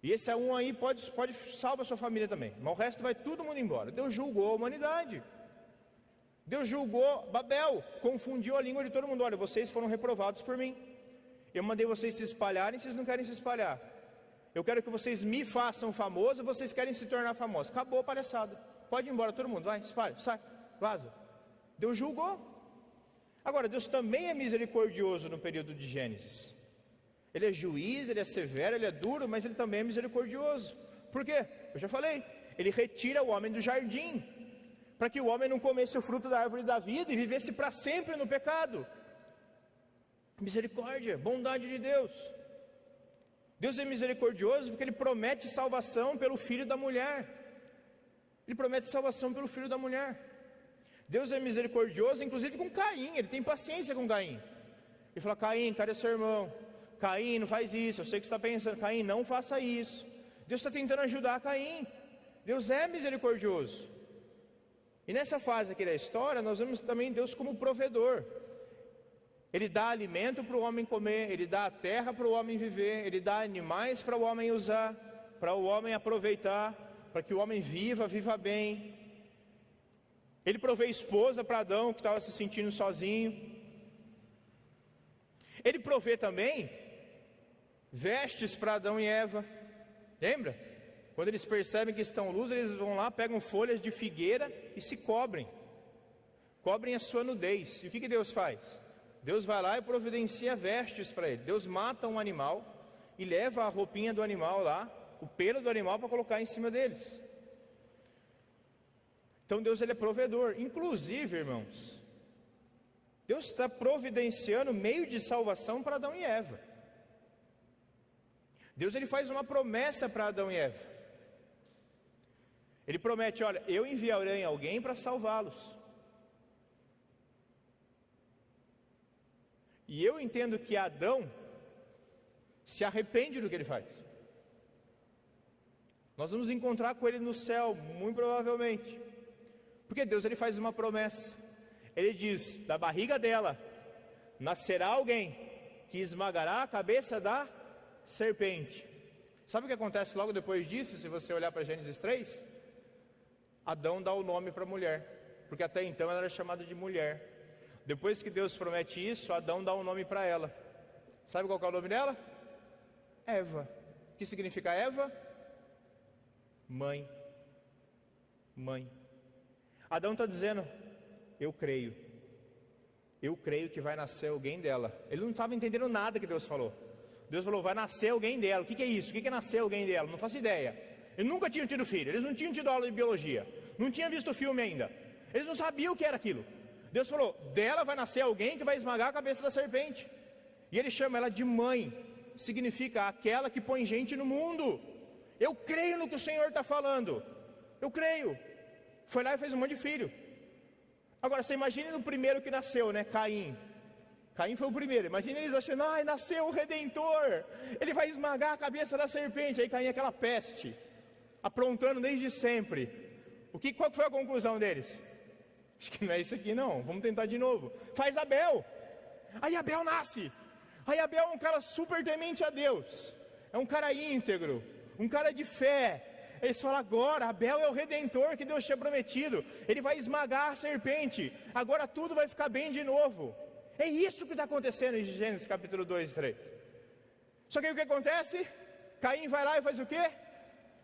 E esse é um aí pode, pode salvar sua família também. Mas o resto vai todo mundo embora. Deus julgou a humanidade. Deus julgou Babel, confundiu a língua de todo mundo. Olha, vocês foram reprovados por mim. Eu mandei vocês se espalharem, vocês não querem se espalhar. Eu quero que vocês me façam famoso, vocês querem se tornar famosos. Acabou a palhaçada. Pode ir embora todo mundo, vai, espalha, sai, vaza. Deus julgou. Agora, Deus também é misericordioso no período de Gênesis. Ele é juiz, ele é severo, ele é duro, mas ele também é misericordioso. Por quê? Eu já falei. Ele retira o homem do jardim, para que o homem não comesse o fruto da árvore da vida e vivesse para sempre no pecado. Misericórdia, bondade de Deus. Deus é misericordioso porque Ele promete salvação pelo filho da mulher. Ele promete salvação pelo filho da mulher. Deus é misericordioso, inclusive com Caim. Ele tem paciência com Caim. Ele fala: Caim, cadê seu irmão? Caim, não faz isso. Eu sei que você está pensando. Caim, não faça isso. Deus está tentando ajudar Caim. Deus é misericordioso. E nessa fase aqui da história, nós vemos também Deus como provedor. Ele dá alimento para o homem comer, ele dá a terra para o homem viver, ele dá animais para o homem usar, para o homem aproveitar, para que o homem viva, viva bem. Ele provê esposa para Adão, que estava se sentindo sozinho. Ele provê também vestes para Adão e Eva. Lembra? Quando eles percebem que estão luz, eles vão lá, pegam folhas de figueira e se cobrem. Cobrem a sua nudez. E o que, que Deus faz? Deus vai lá e providencia vestes para ele. Deus mata um animal e leva a roupinha do animal lá, o pelo do animal para colocar em cima deles. Então Deus ele é provedor. Inclusive, irmãos, Deus está providenciando meio de salvação para Adão e Eva. Deus ele faz uma promessa para Adão e Eva. Ele promete: olha, eu enviarei alguém para salvá-los. E eu entendo que Adão se arrepende do que ele faz. Nós vamos encontrar com ele no céu, muito provavelmente. Porque Deus ele faz uma promessa. Ele diz: da barriga dela nascerá alguém que esmagará a cabeça da serpente. Sabe o que acontece logo depois disso, se você olhar para Gênesis 3? Adão dá o nome para a mulher, porque até então ela era chamada de mulher. Depois que Deus promete isso, Adão dá um nome para ela. Sabe qual é o nome dela? Eva. O que significa Eva? Mãe. Mãe. Adão está dizendo: Eu creio. Eu creio que vai nascer alguém dela. Ele não estava entendendo nada que Deus falou. Deus falou: Vai nascer alguém dela. O que, que é isso? O que, que é nascer alguém dela? Não faço ideia. Eles nunca tinham tido filho. Eles não tinham tido aula de biologia. Não tinham visto o filme ainda. Eles não sabiam o que era aquilo. Deus falou: Dela vai nascer alguém que vai esmagar a cabeça da serpente. E ele chama ela de mãe. Significa aquela que põe gente no mundo. Eu creio no que o Senhor está falando. Eu creio. Foi lá e fez um monte de filho. Agora, você imagine no primeiro que nasceu, né? Caim. Caim foi o primeiro. Imagina eles achando, ai, nasceu o Redentor. Ele vai esmagar a cabeça da serpente. Aí Caim aquela peste, aprontando desde sempre. O que, qual foi a conclusão deles? Acho que não é isso aqui, não. Vamos tentar de novo. Faz Abel. Aí Abel nasce. Aí Abel é um cara super temente a Deus. É um cara íntegro. Um cara de fé. Eles falam agora, Abel é o redentor que Deus tinha prometido. Ele vai esmagar a serpente. Agora tudo vai ficar bem de novo. É isso que está acontecendo em Gênesis capítulo 2 e 3. Só que aí o que acontece? Caim vai lá e faz o quê?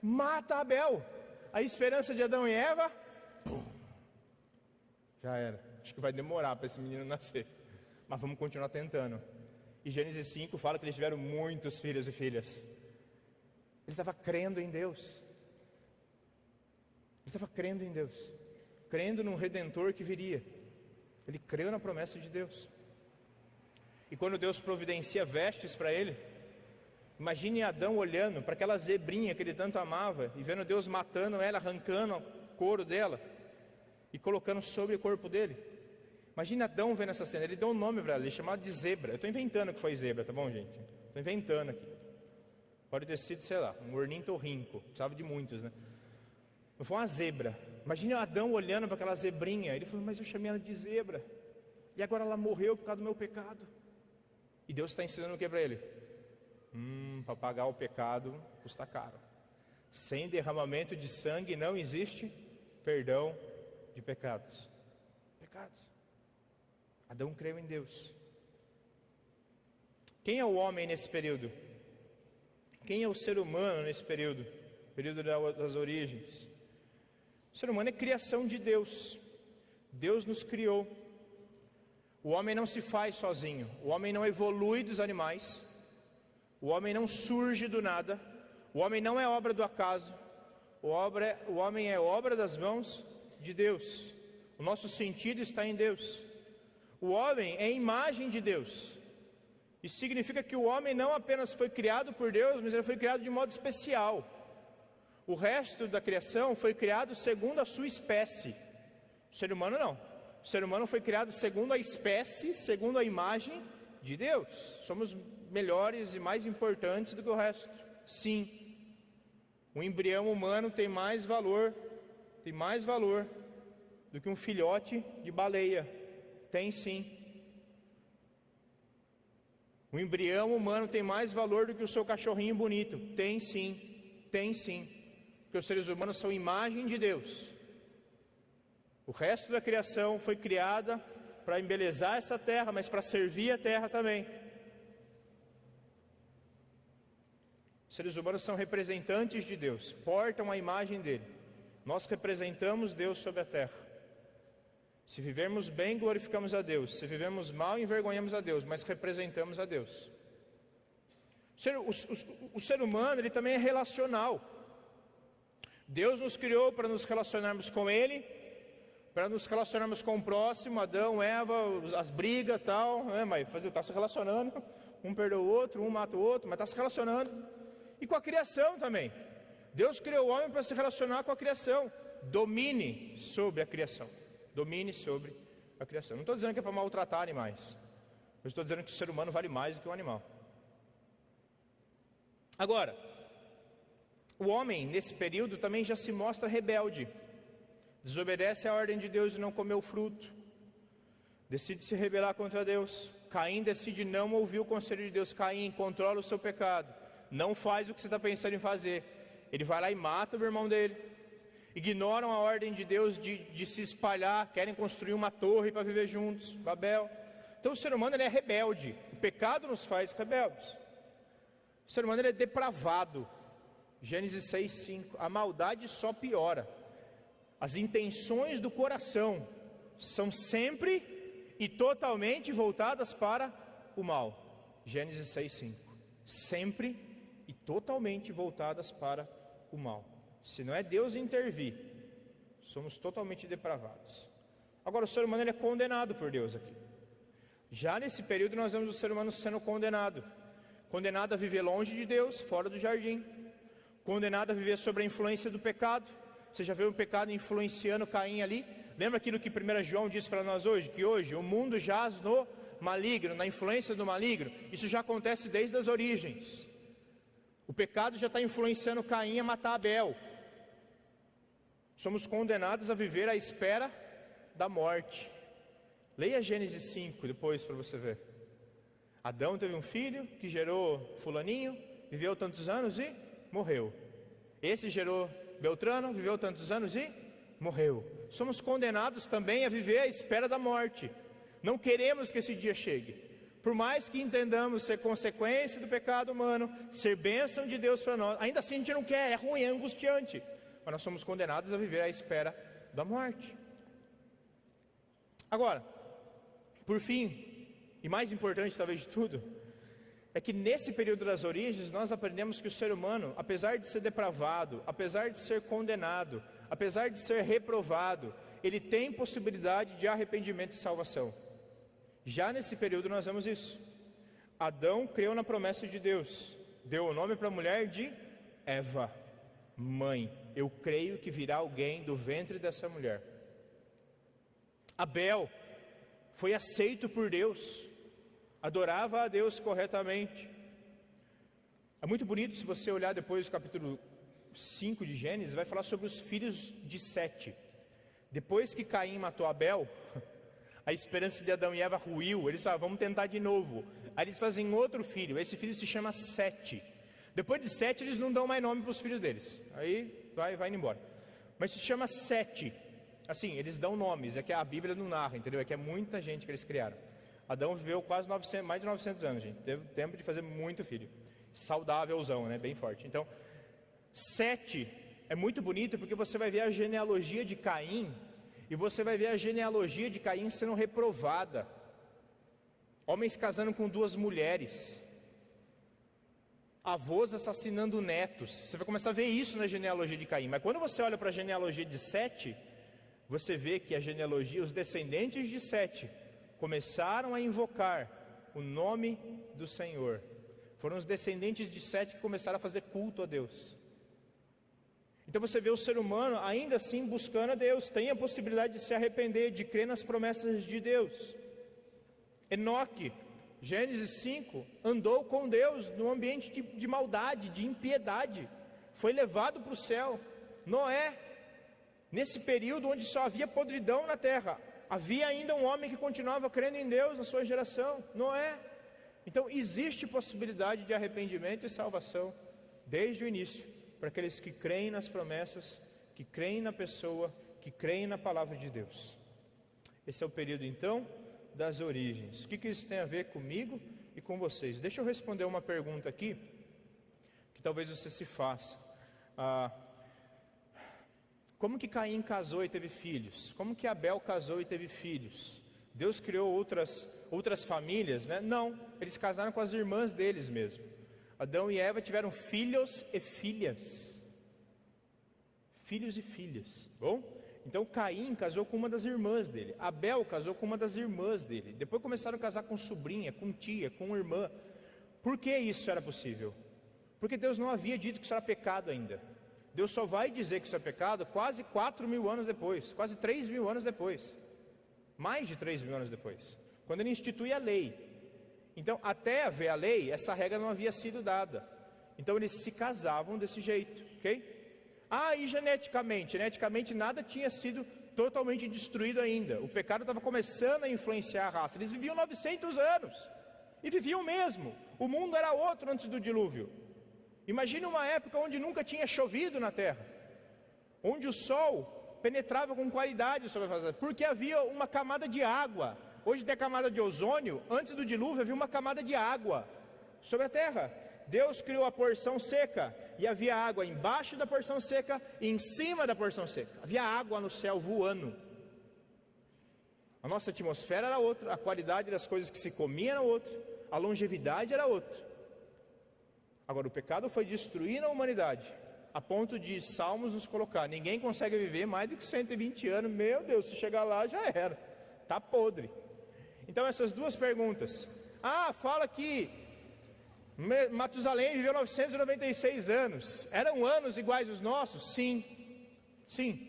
Mata Abel. A esperança de Adão e Eva, pum, já era. Acho que vai demorar para esse menino nascer. Mas vamos continuar tentando. E Gênesis 5 fala que eles tiveram muitos filhos e filhas. Ele estava crendo em Deus. Ele estava crendo em Deus, crendo num redentor que viria. Ele creu na promessa de Deus. E quando Deus providencia vestes para ele, imagine Adão olhando para aquela zebrinha que ele tanto amava e vendo Deus matando ela, arrancando o couro dela e colocando sobre o corpo dele. Imagine Adão vendo essa cena, ele deu um nome para ela, ele chamava de zebra. Eu estou inventando que foi zebra, tá bom, gente? Estou inventando aqui. Pode ter sido, sei lá, um ornitorrinco, precisava de muitos, né? Não foi uma zebra. Imagine Adão olhando para aquela zebrinha. Ele falou, mas eu chamei ela de zebra. E agora ela morreu por causa do meu pecado. E Deus está ensinando o que para ele? Hum, para pagar o pecado custa caro. Sem derramamento de sangue não existe perdão de pecados. Pecados. Adão creu em Deus. Quem é o homem nesse período? Quem é o ser humano nesse período? Período das origens. O ser humano é criação de Deus. Deus nos criou. O homem não se faz sozinho. O homem não evolui dos animais. O homem não surge do nada. O homem não é obra do acaso. O, obra, o homem é obra das mãos de Deus. O nosso sentido está em Deus. O homem é imagem de Deus. Isso significa que o homem não apenas foi criado por Deus, mas ele foi criado de modo especial. O resto da criação foi criado segundo a sua espécie. O ser humano não. O ser humano foi criado segundo a espécie, segundo a imagem de Deus. Somos melhores e mais importantes do que o resto. Sim. O embrião humano tem mais valor, tem mais valor do que um filhote de baleia. Tem sim. O embrião humano tem mais valor do que o seu cachorrinho bonito. Tem sim. Tem sim porque os seres humanos são imagem de Deus. O resto da criação foi criada para embelezar essa terra, mas para servir a terra também. Os seres humanos são representantes de Deus, portam a imagem dele. Nós representamos Deus sobre a terra. Se vivermos bem, glorificamos a Deus. Se vivemos mal, envergonhamos a Deus, mas representamos a Deus. O ser, o, o, o ser humano ele também é relacional. Deus nos criou para nos relacionarmos com Ele, para nos relacionarmos com o próximo, Adão, Eva, as brigas tal, né, mas está se relacionando, um perdeu o outro, um mata o outro, mas está se relacionando. E com a criação também. Deus criou o homem para se relacionar com a criação. Domine sobre a criação. Domine sobre a criação. Não estou dizendo que é para maltratar animais. Eu estou dizendo que o ser humano vale mais do que o animal. Agora, o homem, nesse período, também já se mostra rebelde, desobedece a ordem de Deus e não comeu o fruto, decide se rebelar contra Deus. Caim decide não ouvir o conselho de Deus. Caim controla o seu pecado, não faz o que você está pensando em fazer. Ele vai lá e mata o irmão dele. Ignoram a ordem de Deus de, de se espalhar, querem construir uma torre para viver juntos, Babel. Então o ser humano ele é rebelde, o pecado nos faz rebeldes. O ser humano ele é depravado. Gênesis 6, 5. A maldade só piora. As intenções do coração são sempre e totalmente voltadas para o mal. Gênesis 6, 5. Sempre e totalmente voltadas para o mal. Se não é Deus intervir, somos totalmente depravados. Agora, o ser humano é condenado por Deus aqui. Já nesse período, nós vemos o ser humano sendo condenado condenado a viver longe de Deus, fora do jardim, condenado a viver sob a influência do pecado. Você já viu o pecado influenciando Caim ali? Lembra aquilo que 1 João disse para nós hoje? Que hoje o mundo jaz no maligno, na influência do maligno. Isso já acontece desde as origens. O pecado já está influenciando Caim a matar Abel. Somos condenados a viver à espera da morte. Leia Gênesis 5 depois para você ver. Adão teve um filho que gerou Fulaninho, viveu tantos anos e morreu. Esse gerou Beltrano, viveu tantos anos e morreu. Somos condenados também a viver à espera da morte. Não queremos que esse dia chegue. Por mais que entendamos ser consequência do pecado humano, ser bênção de Deus para nós, ainda assim a gente não quer, é ruim, é angustiante. Mas nós somos condenados a viver à espera da morte. Agora, por fim, e mais importante talvez de tudo, é que nesse período das origens nós aprendemos que o ser humano, apesar de ser depravado, apesar de ser condenado, apesar de ser reprovado, ele tem possibilidade de arrependimento e salvação. Já nesse período nós vemos isso. Adão creu na promessa de Deus, deu o nome para a mulher de Eva, mãe. Eu creio que virá alguém do ventre dessa mulher. Abel foi aceito por Deus adorava a Deus corretamente. É muito bonito se você olhar depois o capítulo 5 de Gênesis, vai falar sobre os filhos de Sete. Depois que Caim matou Abel, a esperança de Adão e Eva ruiu. Eles falaram, vamos tentar de novo. Aí eles fazem outro filho. Esse filho se chama Sete. Depois de Sete, eles não dão mais nome para os filhos deles. Aí vai, vai embora. Mas se chama Sete. Assim, eles dão nomes. É que a Bíblia não narra, entendeu? É que é muita gente que eles criaram. Adão viveu quase 900, mais de 900 anos, gente. Teve tempo de fazer muito filho. Saudávelzão, né? Bem forte. Então, sete é muito bonito porque você vai ver a genealogia de Caim e você vai ver a genealogia de Caim sendo reprovada. Homens casando com duas mulheres. Avós assassinando netos. Você vai começar a ver isso na genealogia de Caim. Mas quando você olha para a genealogia de Sete, você vê que a genealogia, os descendentes de Sete, começaram a invocar o nome do Senhor. Foram os descendentes de Sete que começaram a fazer culto a Deus. Então você vê o ser humano ainda assim buscando a Deus, tem a possibilidade de se arrepender, de crer nas promessas de Deus. Enoque, Gênesis 5, andou com Deus num ambiente de, de maldade, de impiedade, foi levado para o céu. Noé, nesse período onde só havia podridão na terra, havia ainda um homem que continuava crendo em Deus na sua geração, Noé. Então existe possibilidade de arrependimento e salvação desde o início para aqueles que creem nas promessas, que creem na pessoa, que creem na palavra de Deus. Esse é o período então das origens. O que, que isso tem a ver comigo e com vocês? Deixa eu responder uma pergunta aqui que talvez você se faça. Ah, como que Caim casou e teve filhos? Como que Abel casou e teve filhos? Deus criou outras, outras famílias, né? Não, eles casaram com as irmãs deles mesmo. Adão e Eva tiveram filhos e filhas. Filhos e filhas, bom? Então Caim casou com uma das irmãs dele. Abel casou com uma das irmãs dele. Depois começaram a casar com sobrinha, com tia, com irmã. Por que isso era possível? Porque Deus não havia dito que isso era pecado ainda. Deus só vai dizer que isso é pecado quase 4 mil anos depois, quase 3 mil anos depois, mais de 3 mil anos depois, quando ele institui a lei. Então, até haver a lei, essa regra não havia sido dada. Então, eles se casavam desse jeito, ok? Ah, e geneticamente? Geneticamente nada tinha sido totalmente destruído ainda. O pecado estava começando a influenciar a raça. Eles viviam 900 anos. E viviam mesmo. O mundo era outro antes do dilúvio. Imagine uma época onde nunca tinha chovido na terra. Onde o sol penetrava com qualidade sobre a face porque havia uma camada de água. Hoje tem a camada de ozônio, antes do dilúvio havia uma camada de água sobre a terra. Deus criou a porção seca e havia água embaixo da porção seca e em cima da porção seca. Havia água no céu voando. A nossa atmosfera era outra, a qualidade das coisas que se comiam era outra, a longevidade era outra. Agora, o pecado foi destruindo a humanidade, a ponto de Salmos nos colocar: ninguém consegue viver mais do que 120 anos. Meu Deus, se chegar lá já era, está podre. Então, essas duas perguntas. Ah, fala que Matusalém viveu 996 anos. Eram anos iguais aos nossos? Sim. Sim.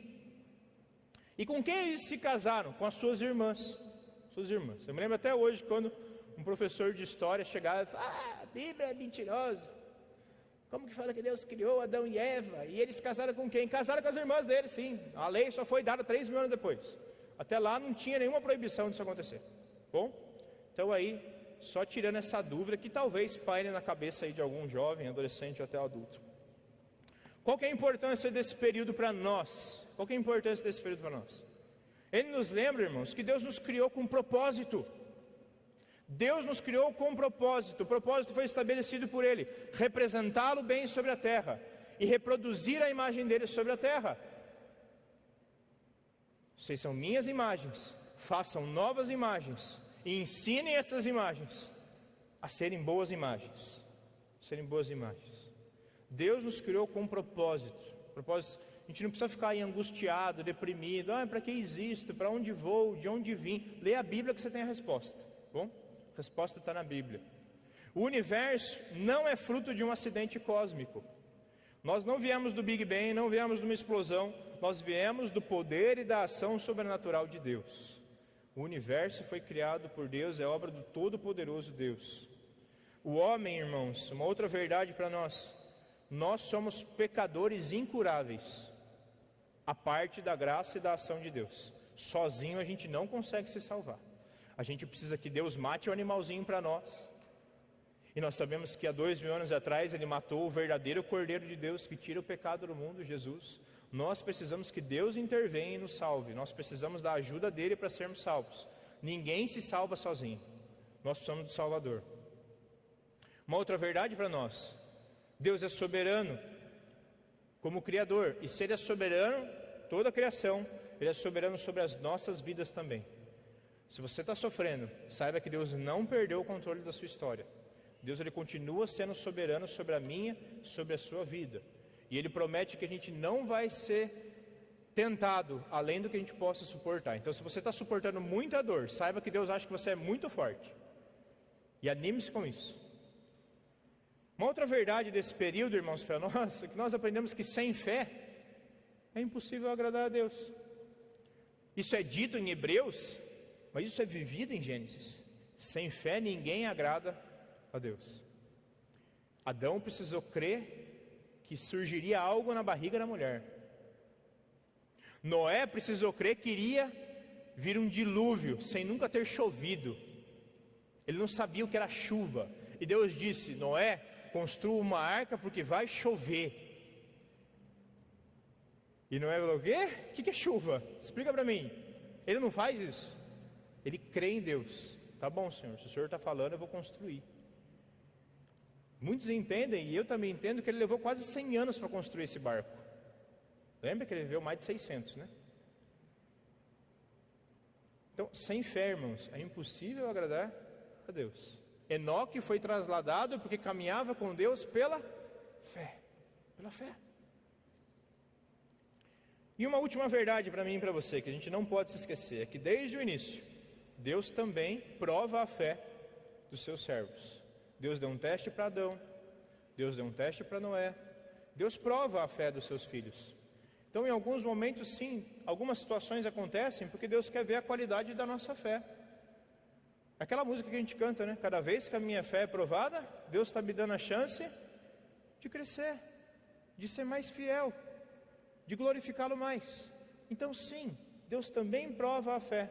E com quem eles se casaram? Com as suas irmãs. Suas irmãs. Eu me lembro até hoje quando um professor de história chegava e falava: Ah, a Bíblia é mentirosa. Como que fala que Deus criou Adão e Eva? E eles casaram com quem? Casaram com as irmãs deles, sim. A lei só foi dada três mil anos depois. Até lá não tinha nenhuma proibição disso acontecer. Bom, então aí só tirando essa dúvida que talvez paire na cabeça aí de algum jovem, adolescente ou até adulto. Qual que é a importância desse período para nós? Qual que é a importância desse período para nós? Ele nos lembra, irmãos, que Deus nos criou com um propósito. Deus nos criou com um propósito. O propósito foi estabelecido por Ele: representá-lo bem sobre a terra e reproduzir a imagem dele sobre a terra. Vocês são minhas imagens, façam novas imagens e ensinem essas imagens a serem boas imagens. Serem boas imagens. Deus nos criou com um propósito. propósito a gente não precisa ficar aí angustiado, deprimido. Ah, para que existo? Para onde vou? De onde vim? Lê a Bíblia que você tem a resposta. Bom? Resposta está na Bíblia. O universo não é fruto de um acidente cósmico. Nós não viemos do Big Bang, não viemos de uma explosão, nós viemos do poder e da ação sobrenatural de Deus. O universo foi criado por Deus, é obra do Todo-Poderoso Deus. O homem, irmãos, uma outra verdade para nós: nós somos pecadores incuráveis, a parte da graça e da ação de Deus. Sozinho a gente não consegue se salvar. A gente precisa que Deus mate o animalzinho para nós. E nós sabemos que há dois mil anos atrás ele matou o verdadeiro Cordeiro de Deus que tira o pecado do mundo, Jesus. Nós precisamos que Deus intervenha e nos salve. Nós precisamos da ajuda dele para sermos salvos. Ninguém se salva sozinho. Nós precisamos do Salvador. Uma outra verdade para nós: Deus é soberano como Criador, e se Ele é soberano, toda a criação, Ele é soberano sobre as nossas vidas também. Se você está sofrendo, saiba que Deus não perdeu o controle da sua história. Deus ele continua sendo soberano sobre a minha, sobre a sua vida. E Ele promete que a gente não vai ser tentado além do que a gente possa suportar. Então, se você está suportando muita dor, saiba que Deus acha que você é muito forte. E anime-se com isso. Uma outra verdade desse período, irmãos, para nós, é que nós aprendemos que sem fé é impossível agradar a Deus. Isso é dito em Hebreus, mas isso é vivido em Gênesis. Sem fé ninguém agrada a Deus. Adão precisou crer que surgiria algo na barriga da mulher. Noé precisou crer que iria vir um dilúvio sem nunca ter chovido. Ele não sabia o que era chuva. E Deus disse: Noé, construa uma arca porque vai chover. E Noé falou: o quê? O que é chuva? Explica para mim. Ele não faz isso. Ele crê em Deus. Tá bom, Senhor. Se o Senhor está falando, eu vou construir. Muitos entendem, e eu também entendo, que ele levou quase 100 anos para construir esse barco. Lembra que ele viveu mais de 600, né? Então, sem fé, irmãos, é impossível agradar a Deus. Enoque foi trasladado porque caminhava com Deus pela fé. Pela fé. E uma última verdade para mim e para você, que a gente não pode se esquecer, é que desde o início, Deus também prova a fé dos seus servos. Deus deu um teste para Adão, Deus deu um teste para Noé, Deus prova a fé dos seus filhos. Então, em alguns momentos, sim, algumas situações acontecem porque Deus quer ver a qualidade da nossa fé. Aquela música que a gente canta, né? Cada vez que a minha fé é provada, Deus está me dando a chance de crescer, de ser mais fiel, de glorificá-lo mais. Então, sim, Deus também prova a fé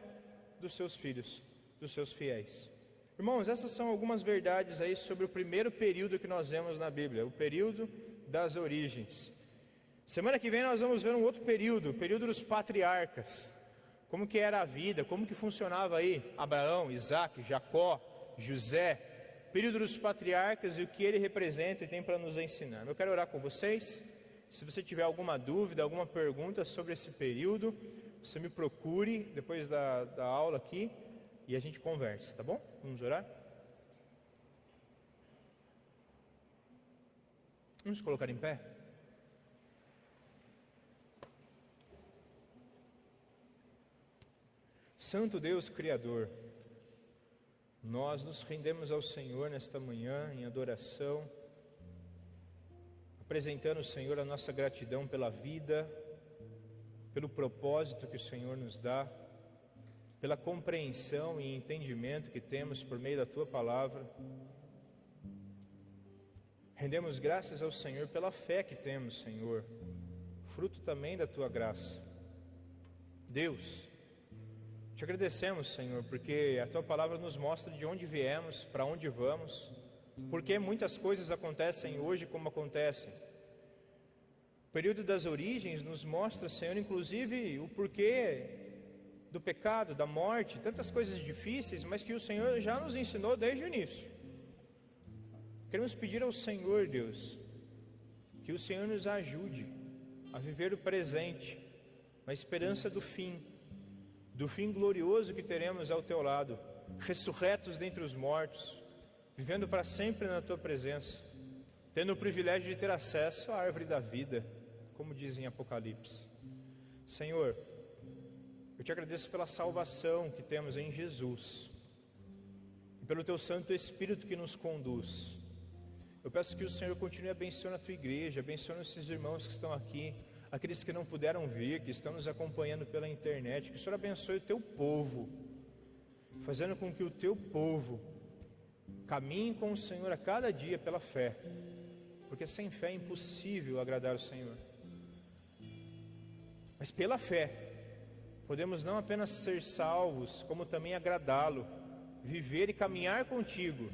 dos seus filhos, dos seus fiéis. Irmãos, essas são algumas verdades aí sobre o primeiro período que nós vemos na Bíblia, o período das origens. Semana que vem nós vamos ver um outro período, o período dos patriarcas como que era a vida, como que funcionava aí Abraão, Isaac, Jacó, José, período dos patriarcas e o que ele representa e tem para nos ensinar. Eu quero orar com vocês. Se você tiver alguma dúvida, alguma pergunta sobre esse período, você me procure depois da, da aula aqui e a gente conversa, tá bom? Vamos orar? Vamos colocar em pé? Santo Deus Criador, nós nos rendemos ao Senhor nesta manhã em adoração, apresentando ao Senhor a nossa gratidão pela vida, pelo propósito que o Senhor nos dá, pela compreensão e entendimento que temos por meio da tua palavra. Rendemos graças ao Senhor pela fé que temos, Senhor, fruto também da tua graça. Deus, te agradecemos, Senhor, porque a tua palavra nos mostra de onde viemos, para onde vamos, porque muitas coisas acontecem hoje como acontecem. O período das origens nos mostra, Senhor, inclusive o porquê do pecado, da morte, tantas coisas difíceis, mas que o Senhor já nos ensinou desde o início. Queremos pedir ao Senhor, Deus, que o Senhor nos ajude a viver o presente, na esperança do fim do fim glorioso que teremos ao teu lado, ressurretos dentre os mortos, vivendo para sempre na tua presença, tendo o privilégio de ter acesso à árvore da vida, como diz em Apocalipse. Senhor, eu te agradeço pela salvação que temos em Jesus e pelo teu Santo Espírito que nos conduz. Eu peço que o Senhor continue abençoando a tua igreja, abençoando esses irmãos que estão aqui aqueles que não puderam vir, que estão nos acompanhando pela internet, que o Senhor abençoe o teu povo, fazendo com que o teu povo caminhe com o Senhor a cada dia pela fé, porque sem fé é impossível agradar o Senhor. Mas pela fé, podemos não apenas ser salvos, como também agradá-lo, viver e caminhar contigo,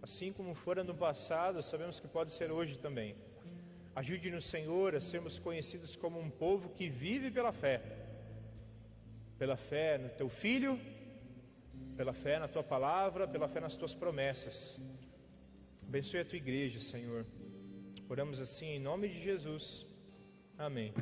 assim como fora no passado, sabemos que pode ser hoje também. Ajude-nos, Senhor, a sermos conhecidos como um povo que vive pela fé. Pela fé no teu filho, pela fé na tua palavra, pela fé nas tuas promessas. Abençoe a tua igreja, Senhor. Oramos assim em nome de Jesus. Amém.